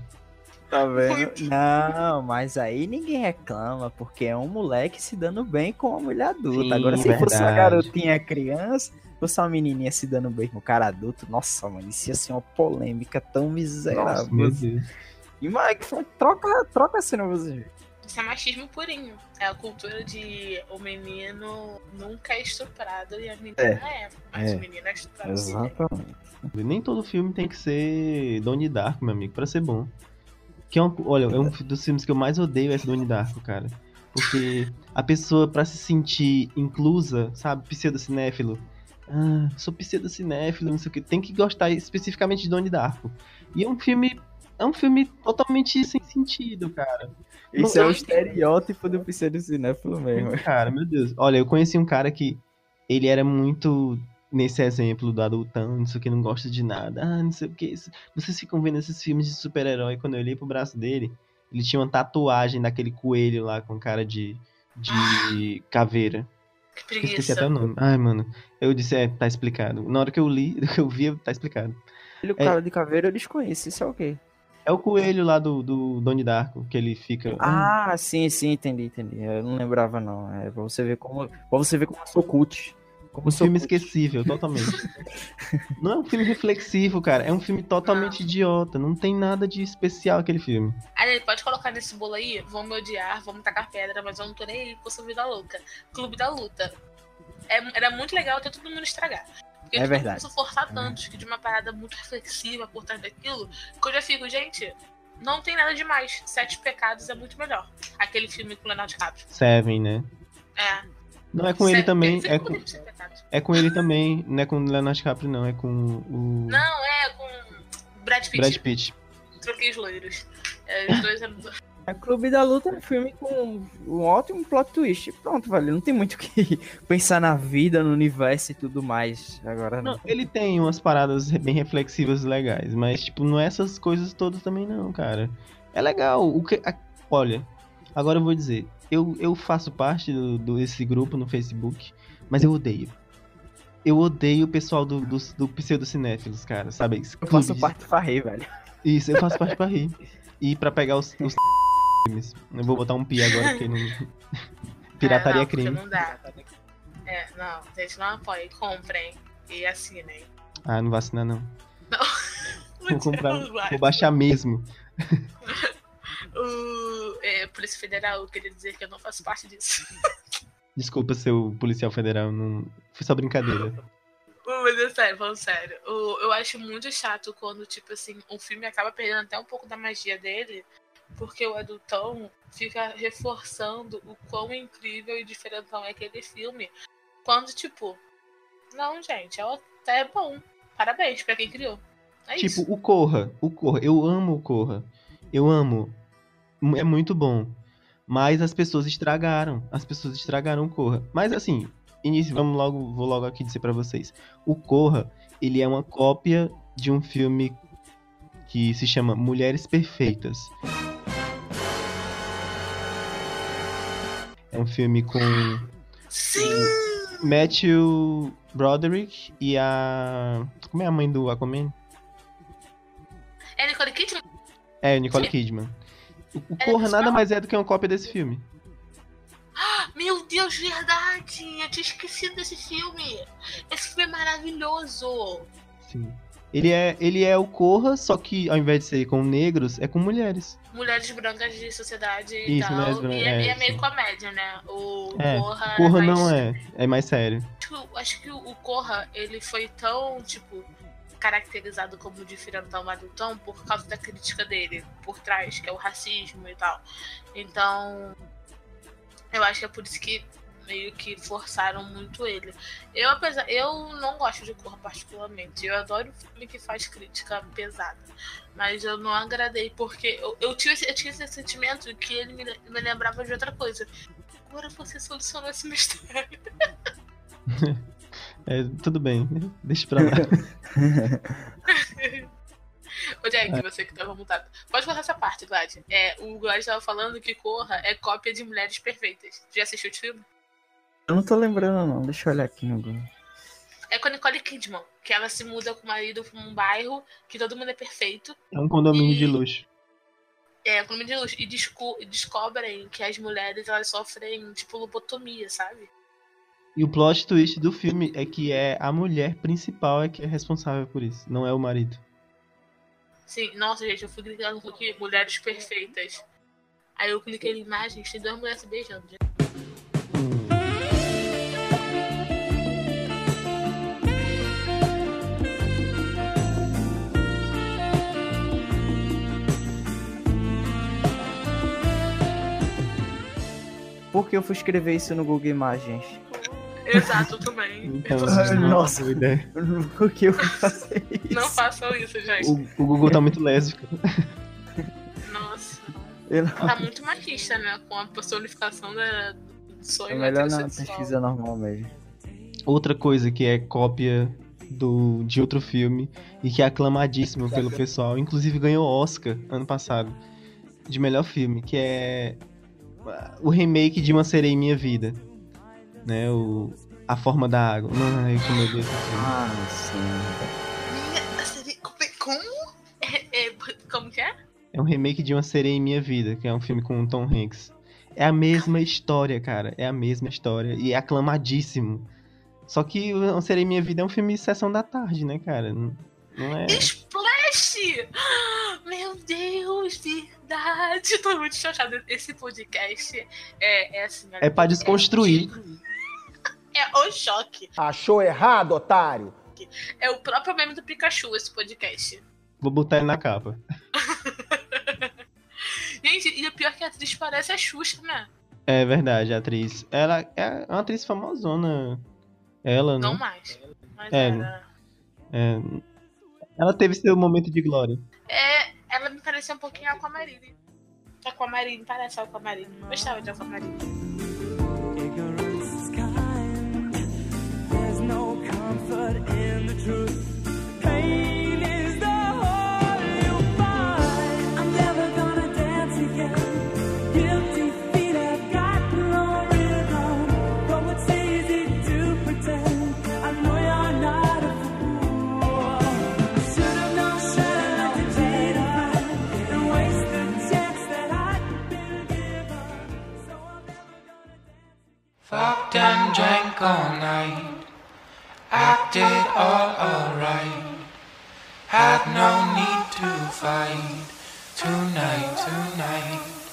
Tá vendo? Não, mas aí ninguém reclama, porque é um moleque se dando bem com uma mulher adulta. Sim, Agora, se fosse uma verdade. garotinha criança, fosse uma menininha se dando bem com um cara adulto, nossa, mano, isso ia ser uma polêmica tão miserável. Nossa, meu Deus. E, mano, troca, troca assim no você. Isso é machismo purinho. É a cultura de o menino nunca é estuprado e a menina é. mas é. o menino é estuprado. Exatamente. Nem todo filme tem que ser Donnie Darko, meu amigo, pra ser bom. Que é um, olha, é um dos filmes que eu mais odeio é esse Donnie Darko, cara. Porque a pessoa, pra se sentir inclusa, sabe, pseudocinéfilo, ah, sou pseudocinéfilo, não sei o que, tem que gostar especificamente de Donnie Darko. E é um filme, é um filme totalmente sem sentido, cara. Isso é o eu- estereótipo do pseudocinéfilo mesmo. Cara, meu Deus. Olha, eu conheci um cara que ele era muito nesse exemplo do adultão, não sei o que, não gosta de nada. Ah, não sei o que. Vocês ficam vendo esses filmes de super-herói. Quando eu olhei pro braço dele, ele tinha uma tatuagem daquele coelho lá com cara de, de caveira. Que Eu Esqueci preguiça. até o nome. Ai, mano. Eu disse, é, tá explicado. Na hora que eu li, que eu vi, tá explicado. Ele, o cara de caveira, eu desconheço. Isso é o quê? É o coelho lá do, do Donnie Darko, que ele fica. Ah, sim, sim, entendi, entendi. Eu não lembrava, não. É pra você ver como. Pra você ver como eu sou cult. Como Um eu filme esquecível, totalmente. não é um filme reflexivo, cara. É um filme totalmente idiota. Não tem nada de especial aquele filme. Aí ele pode colocar nesse bolo aí, vão me odiar, vão me tacar pedra, mas eu não tô nem aí com sua vida louca. Clube da Luta. É- era muito legal ter todo mundo estragar. Porque É eles verdade. a forçar tanto que de uma parada muito reflexiva por trás daquilo, que eu já fico, gente, não tem nada demais. Sete Pecados é muito melhor. Aquele filme com o Leonardo DiCaprio. Seven, né? É. Não é com ele também. É com é com ele também. Não é com o Leonardo DiCaprio, não. É com o Não, é com Brad Pitt. Brad Pitt. Troquei os loiros. É, os dois eram. É Clube da Luta é um filme com um ótimo plot twist. Pronto, velho. Não tem muito o que pensar na vida, no universo e tudo mais. Agora Não, ele tem umas paradas bem reflexivas e legais, mas, tipo, não é essas coisas todas também, não, cara. É legal. O que, a- olha, agora eu vou dizer. Eu, eu faço parte do, do- desse grupo no Facebook, mas eu odeio. Eu odeio o pessoal do, do, do pseudocinéfilos, cara, sabe? Esse Eu faço parte pra rir, velho. Isso, eu faço parte pra rir. E pra pegar os, os. Eu vou botar um pi agora, porque não... Pirataria Ah, é não, crime. Não dá. É, não, gente, não apoiem, comprem e assinem. Ah, não vou assinar não. Vou Não comprar, vai. vou baixar mesmo. O é, Polícia Federal, eu queria dizer que eu não faço parte disso. Desculpa, seu policial federal, não foi só brincadeira. Mas é sério, falando sério. O- eu acho muito chato quando, tipo assim, um filme acaba perdendo até um pouco da magia dele, porque o adultão fica reforçando o quão incrível e diferentão é aquele filme. Quando, tipo, não, gente, é até bom. Parabéns pra quem criou. É Tipo, isso. o Corra, o Corra, eu amo o Corra. Eu amo. É muito bom. Mas as pessoas estragaram. As pessoas estragaram o Corra. Mas assim, início, vamos logo, vou logo aqui dizer pra vocês. O Corra, ele é uma cópia de um filme que se chama Mulheres Perfeitas. É um filme com Sim! Matthew Broderick e a. Como é a mãe do Aquaman? É Nicole Kidman? É, Nicole Kidman. O, É Corra nada mais é do que uma cópia desse filme. Meu Deus, verdade! Eu tinha esquecido desse filme! Esse filme é maravilhoso! Sim. Ele é, ele é o Corra, só que ao invés de ser com negros, é com mulheres. Mulheres brancas de sociedade e Isso, tal. brancas, e é, é, é meio comédia, né? O É, Corra. Corra mais- não é, é mais sério. Acho que o Corra, ele foi tão, tipo, caracterizado como diferentão adultão por causa da crítica dele por trás, que é o racismo e tal. Então, eu acho que é por isso que meio que forçaram muito ele. Eu, apesar, eu não gosto de Corra particularmente. Eu adoro filme que faz crítica pesada. Mas eu não agradei, porque eu, eu, tive, esse- eu tinha esse sentimento que ele me, me lembrava de outra coisa. Agora você solucionou esse mistério. É, tudo bem, deixa pra lá. Ô, Jack, você que tava mutado. Pode cortar essa parte, Glad. É, o Glad tava falando que Corra é cópia de Mulheres Perfeitas. Já assistiu o filme? Eu não tô lembrando, não. Deixa eu olhar aqui no Google. É com a Nicole Kidman, que ela se muda com o marido pra um bairro que todo mundo é perfeito. É um condomínio de luxo. É, com de luz. E desco- e descobrem que as mulheres elas sofrem, tipo, lobotomia, sabe? E o plot twist do filme é que é a mulher principal é que é responsável por isso, não é o marido. Sim, nossa, gente, eu fui clicando aqui, mulheres perfeitas. Aí eu cliquei em imagens, tem duas mulheres se beijando. gente. Por que eu fui escrever isso no Google Imagens? Exato, também. Então, assustando. Nossa. ideia. Por que eu fazer isso? Não façam isso, gente. O, o Google tá muito lésbico. Nossa. Não- Tá muito machista, né? Com a personificação da, do É sonho melhor na pesquisa normal mesmo. Outra coisa que é cópia do, de outro filme e que é aclamadíssimo pelo pessoal, inclusive ganhou Oscar ano passado de melhor filme, que é o remake de Uma Sereia em Minha Vida, né? O A Forma da Água. Ai, como eu Deus. Ah, sim. É- Como? É, é, como que é? É um remake de Uma Sereia em Minha Vida, que é um filme com o Tom Hanks. É a mesma história, cara. É a mesma história. E é aclamadíssimo. Só que Uma Sereia em Minha Vida é um filme de sessão da tarde, né, cara? Não não é. Splash! Meu Deus, verdade. Tô muito chocada. Esse podcast é, é assim. É pra desconstruir. É o choque. Achou errado, otário? É o próprio meme do Pikachu, esse podcast. Vou botar ele na capa. Gente, e o pior é que a atriz parece a Xuxa, né? É verdade, a atriz. Ela é uma atriz famosona. Ela, Não né? mais. Mas É. era. É. Ela teve seu momento de glória. É, ela me parecia um pouquinho Aquamarine. Aquamarine, parece Aquamarine. Eu gostava de Aquamarine. Fucked and drank all night, acted all alright. Had no need to fight tonight, tonight.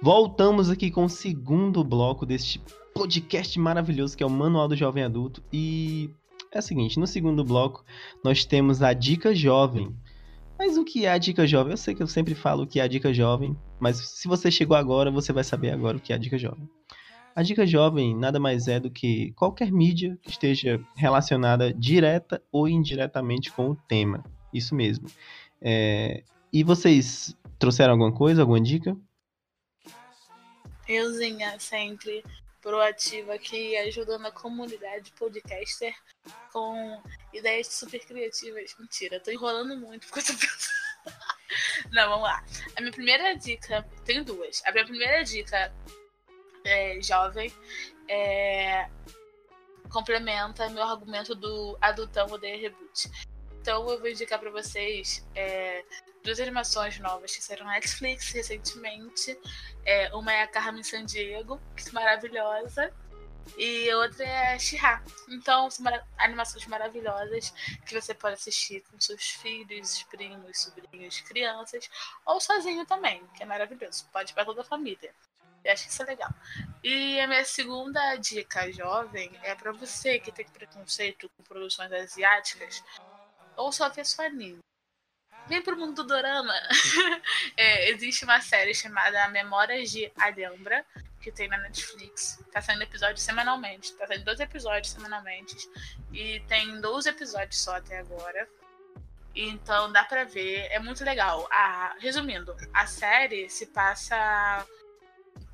Voltamos aqui com o segundo bloco deste podcast maravilhoso que é o Manual do Jovem Adulto. E é o seguinte: no segundo bloco nós temos a Dica Jovem. Mas o que é a Dica Jovem? Eu sei que eu sempre falo o que é a Dica Jovem, mas se você chegou agora, você vai saber agora o que é a Dica Jovem. A Dica Jovem nada mais é do que qualquer mídia que esteja relacionada direta ou indiretamente com o tema. Isso mesmo. É, E vocês trouxeram alguma coisa, alguma dica? Euzinha sempre proativa aqui, ajudando a comunidade podcaster com ideias super criativas. Mentira, tô enrolando muito porque eu tô pensando. Não, vamos lá. A minha primeira dica, tenho duas. A minha primeira dica é jovem, é, complementa meu argumento do adultão odeia reboot. Então eu vou indicar pra vocês é, duas animações novas que saíram na Netflix recentemente. É, uma é a Carmen Sandiego, que é maravilhosa. E outra é a Shihá. Então, são animações maravilhosas que você pode assistir com seus filhos, primos, sobrinhos, crianças, ou sozinho também, que é maravilhoso. Pode ir pra toda a família. Eu acho que isso é legal. E a minha segunda dica jovem é pra você que tem preconceito com produções asiáticas, ou só vê só anime. Vem pro mundo do dorama. É, existe uma série chamada Memórias de Alhambra, que tem na Netflix. Tá saindo episódio semanalmente. Tá saindo dois episódios semanalmente. E tem 12 episódios só até agora. Então dá pra ver. É muito legal. Ah, resumindo, a série se passa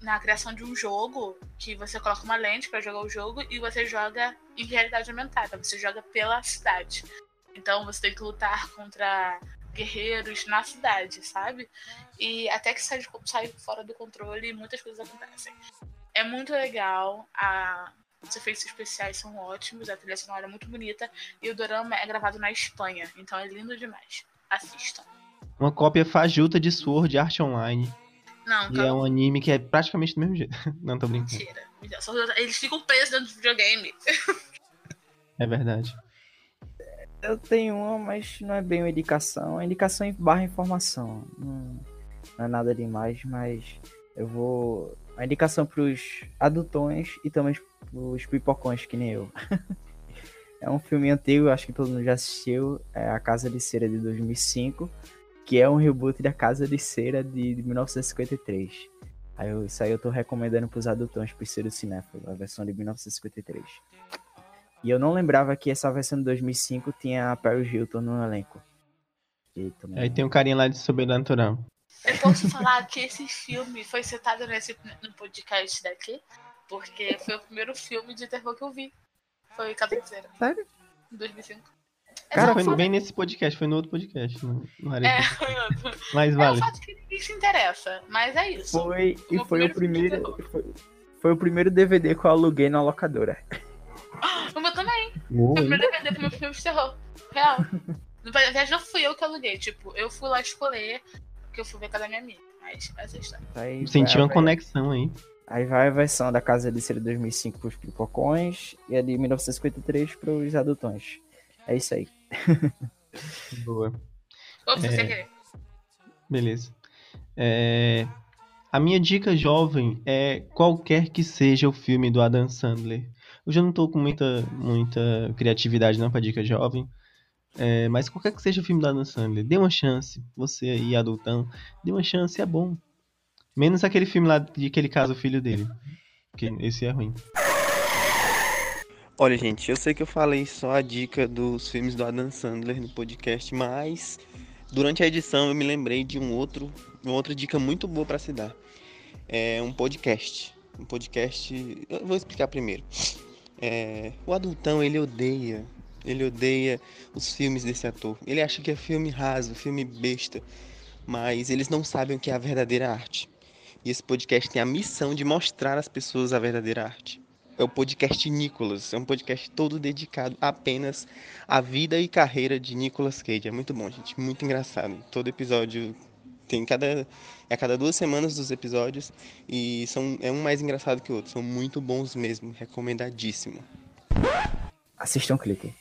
na criação de um jogo que você coloca uma lente pra jogar o jogo e você joga em realidade aumentada. Você joga pela cidade. Então você tem que lutar contra guerreiros na cidade, sabe? E até que sai, sai fora do controle, muitas coisas acontecem. É muito legal, a, os efeitos especiais são ótimos, a trilha sonora é muito bonita e o dorama é gravado na Espanha, então é lindo demais. Assistam. Uma cópia fajuta de Sword Art Online. Não, E é um anime que é praticamente do mesmo jeito. Não, tô brincando. mentira. Eles ficam presos dentro do videogame. É verdade. Eu tenho uma, mas não é bem uma indicação. É indicação barra informação. Não, não é nada demais, mas eu vou. A indicação pros adultões e também pros pipocões, que nem eu. é um filme antigo, acho que todo mundo já assistiu. É A Casa de Cera de 2005, que é um reboot da Casa de Cera de 1953. Aí eu- isso aí eu tô recomendando pros adultões, pros cinéfilos, a versão de 1953. E eu não lembrava que essa versão de 2005 tinha a Paris Hilton no elenco. E também- Aí tem um carinha lá de Sobrenatural. Eu posso falar que esse filme foi citado nesse, no podcast daqui, porque foi o primeiro filme de terror que eu vi. Foi Cabeceira. Sério? Em 2005. Cara, é foi um fato- bem nesse podcast, foi no outro podcast. No, no É, foi outro. Mas É um vale. fato que ninguém se interessa, mas é isso. Foi, e foi o primeiro. Foi, foi o primeiro DVD que eu aluguei na locadora. O meu também. Uou, Foi o primeiro DVD pro meu filme de terror. Real. Na verdade, não fui eu que aluguei. Tipo, eu fui lá escolher, porque eu fui ver com a da minha amiga. Mas essa é a história. Aí Senti vai, uma vai- conexão aí. Aí vai a versão da Casa de Cera 2005 pros pipocões e a de 1953 pros adultões. É isso aí. Boa. Ou se É. você querer. Beleza. É, A minha dica jovem é qualquer que seja o filme do Adam Sandler. Eu já não tô com muita, muita criatividade não pra dica jovem. É, mas qualquer que seja o filme do Adam Sandler, dê uma chance. Você aí, adultão, dê uma chance, é bom. Menos aquele filme lá de que ele casa o filho dele. Que esse é ruim. Olha, gente, eu sei que eu falei só a dica dos filmes do Adam Sandler no podcast, mas durante a edição eu me lembrei de um outro, uma outra dica muito boa para se dar. É um podcast. Um podcast. Eu vou explicar primeiro. É, o adultão, ele odeia. Ele odeia os filmes desse ator. Ele acha que é filme raso, filme besta. Mas eles não sabem o que é a verdadeira arte. E esse podcast tem a missão de mostrar às pessoas a verdadeira arte. é o podcast Nicolas. É um podcast todo dedicado apenas à vida e carreira de Nicolas Cage. É muito bom, gente. Muito engraçado. Todo episódio tem cada. É a cada duas semanas dos episódios. E são, é um mais engraçado que o outro. São muito bons mesmo. Recomendadíssimo. Assistam um clique.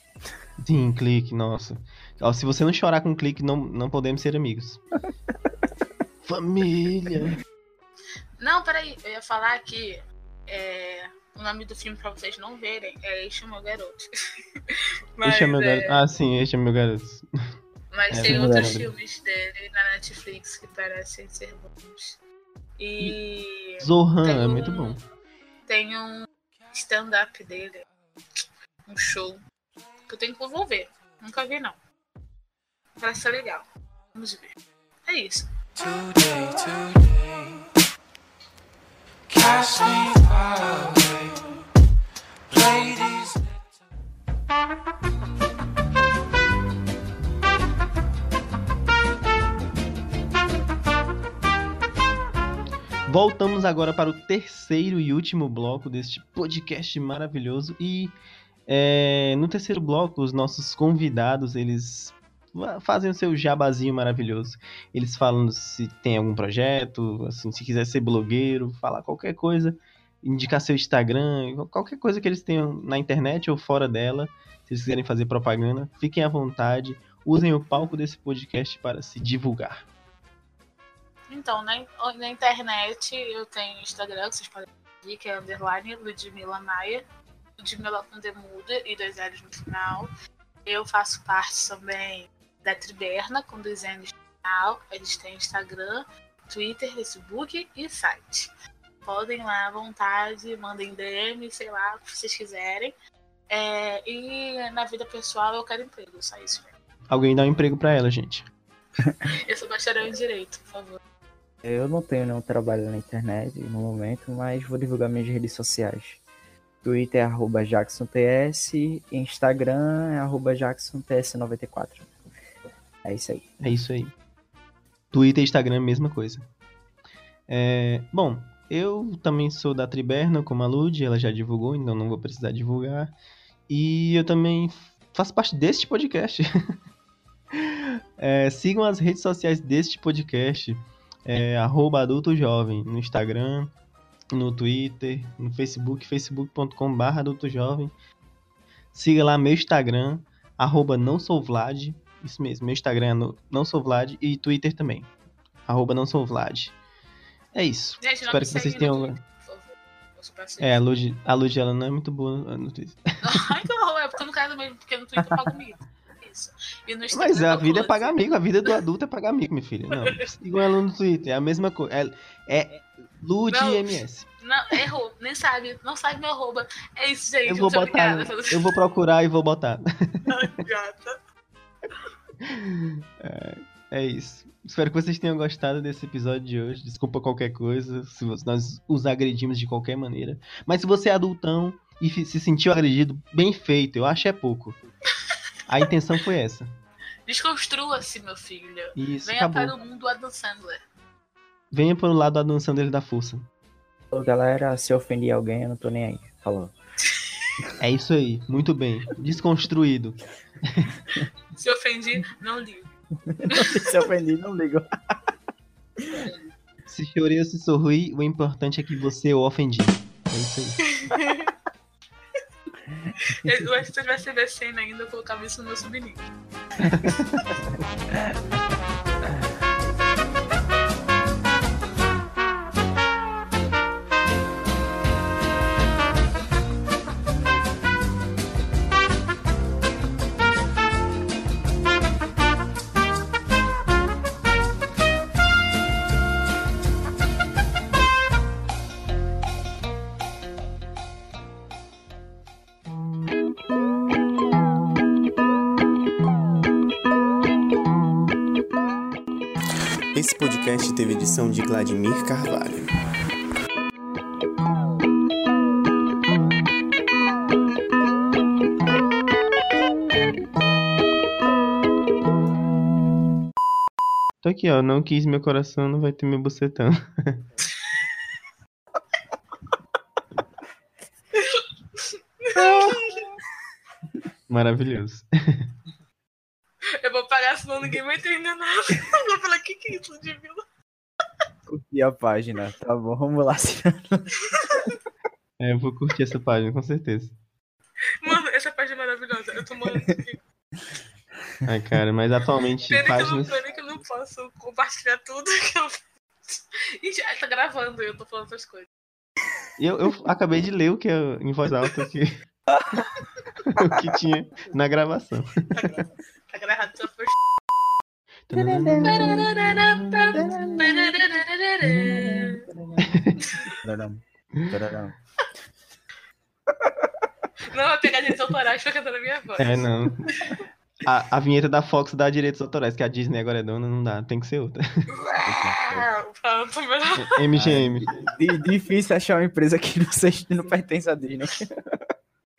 Sim, clique, nossa. Ó, se você não chorar com clique, não, não podemos ser amigos. Família. Não, peraí, eu ia falar que é, o nome do filme pra vocês não verem é Este é o Meu Garoto. Mas, Este é meu é, garoto. Ah, sim, este é meu garoto. Mas é tem verdade. outros filmes dele na Netflix que parecem ser bons. E Zohan é um- muito bom. tem um stand-up dele, um show, que eu tenho que vou ver. Nunca vi, não. Parece ser legal. Vamos ver. É isso. Today, today, cast me far away. Play Voltamos agora para o terceiro e último bloco deste podcast maravilhoso. E é, no terceiro bloco, os nossos convidados, eles fa- fazem o seu jabazinho maravilhoso. Eles falam se tem algum projeto, assim, se quiser ser blogueiro, falar qualquer coisa, indicar seu Instagram, qualquer coisa que eles tenham na internet ou fora dela. Se eles quiserem fazer propaganda, fiquem à vontade. Usem o palco desse podcast para se divulgar. Então, na, na internet eu tenho Instagram, que vocês podem seguir, que é underline Ludmila Maia. Ludmila com Demuda e dois L's no final. Eu faço parte também da Triberna, com dois N's no final. Eles têm Instagram, Twitter, Facebook e site. Podem lá à vontade, mandem DM, sei lá, o que vocês quiserem. É, e na vida pessoal eu quero emprego, só isso mesmo. Alguém dá um emprego pra ela, gente. Eu sou bacharel em Direito, por favor. Eu não tenho nenhum trabalho na internet no momento, mas vou divulgar minhas redes sociais. Twitter é arroba JacksonTS Instagram é arroba JacksonTS94. É isso aí. É isso aí. Twitter e Instagram, mesma coisa. É, bom, eu também sou da Triberna, como a Lud, ela já divulgou, então não vou precisar divulgar. E eu também faço parte deste podcast. É, sigam as redes sociais deste podcast, é, arroba adulto jovem, no Instagram, no Twitter, no Facebook, facebook.com.br adulto jovem. Siga lá meu Instagram, arroba não sou Vlad, isso mesmo, meu Instagram é no, não sou Vlad e Twitter também, arroba não sou Vlad. É isso. Gente, Espero que vocês tenham... É, a Lud, a Lud, ela não é muito boa no Twitter. Ai, que horror, é porque eu não quero mesmo, porque no Twitter eu pago mico. E no Instagram Mas a vida é close. pagar amigo, a vida do adulto é pagar amigo, minha filha. Não, sigam ela no Twitter, é a mesma coisa. É, é Não. MS. Não, errou, nem sabe, não sabe meu arroba. É isso, gente. Eu vou muito botar, obrigada. eu vou procurar e vou botar. Gata. É isso. Espero que vocês tenham gostado desse episódio de hoje. Desculpa qualquer coisa, se nós os agredimos de qualquer maneira. Mas se você é adultão e se sentiu agredido, bem feito. Eu acho é pouco. A intenção foi essa. Desconstrua-se, meu filho. Isso, Venha acabou. para o mundo Adam Sandler. Venha pelo lado Adam Sandler da força. Ô, galera, se eu ofendi alguém, eu não tô nem aí. Falou. É isso aí. Muito bem. Desconstruído. Se ofendi, não ligo. se ofendi, não ligo. Se chorei ou se sorri, o importante é que você o ofendi. É isso aí. Eu acho que se eu tivesse cena ainda, eu colocava isso no meu sobrinho. podcast teve edição de Vladimir Carvalho. Tô aqui, ó. Não quis meu coração, não vai ter meu bucetão. Maravilhoso. Eu vou pagar, senão ninguém vai entender nada. Eu vou falar, o que, que é isso, Ludmilla? Curti a página. Tá bom, vamos lá. É, eu vou curtir essa página, com certeza. Mano, essa página é maravilhosa. Eu tô morando aqui. Ai, cara, mas atualmente Pena que, eu não, páginas. pena que eu não posso compartilhar tudo que eu E já tá gravando e eu tô falando essas coisas. Eu, eu acabei de ler o que eu, em voz alta que, o que tinha na gravação. Tá gravado só por. Não, pegadinha de autorais foi cantando a minha voz. É, não. A, a vinheta da Fox dá direitos autorais, que a Disney agora é dona, não dá, tem que ser outra. MGM. Di- Difícil achar uma empresa que não, seja, não pertence à Disney.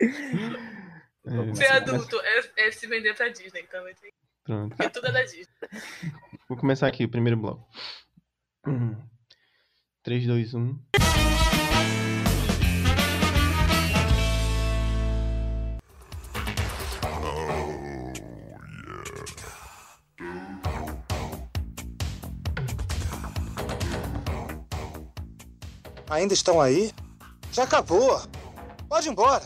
É, Ser adulto é, é se vender pra Disney também. Tem... pronto. Porque tudo é da Disney. Vou começar aqui o primeiro bloco. 3, 2, 1. Ainda estão aí? Já acabou. Pode ir embora.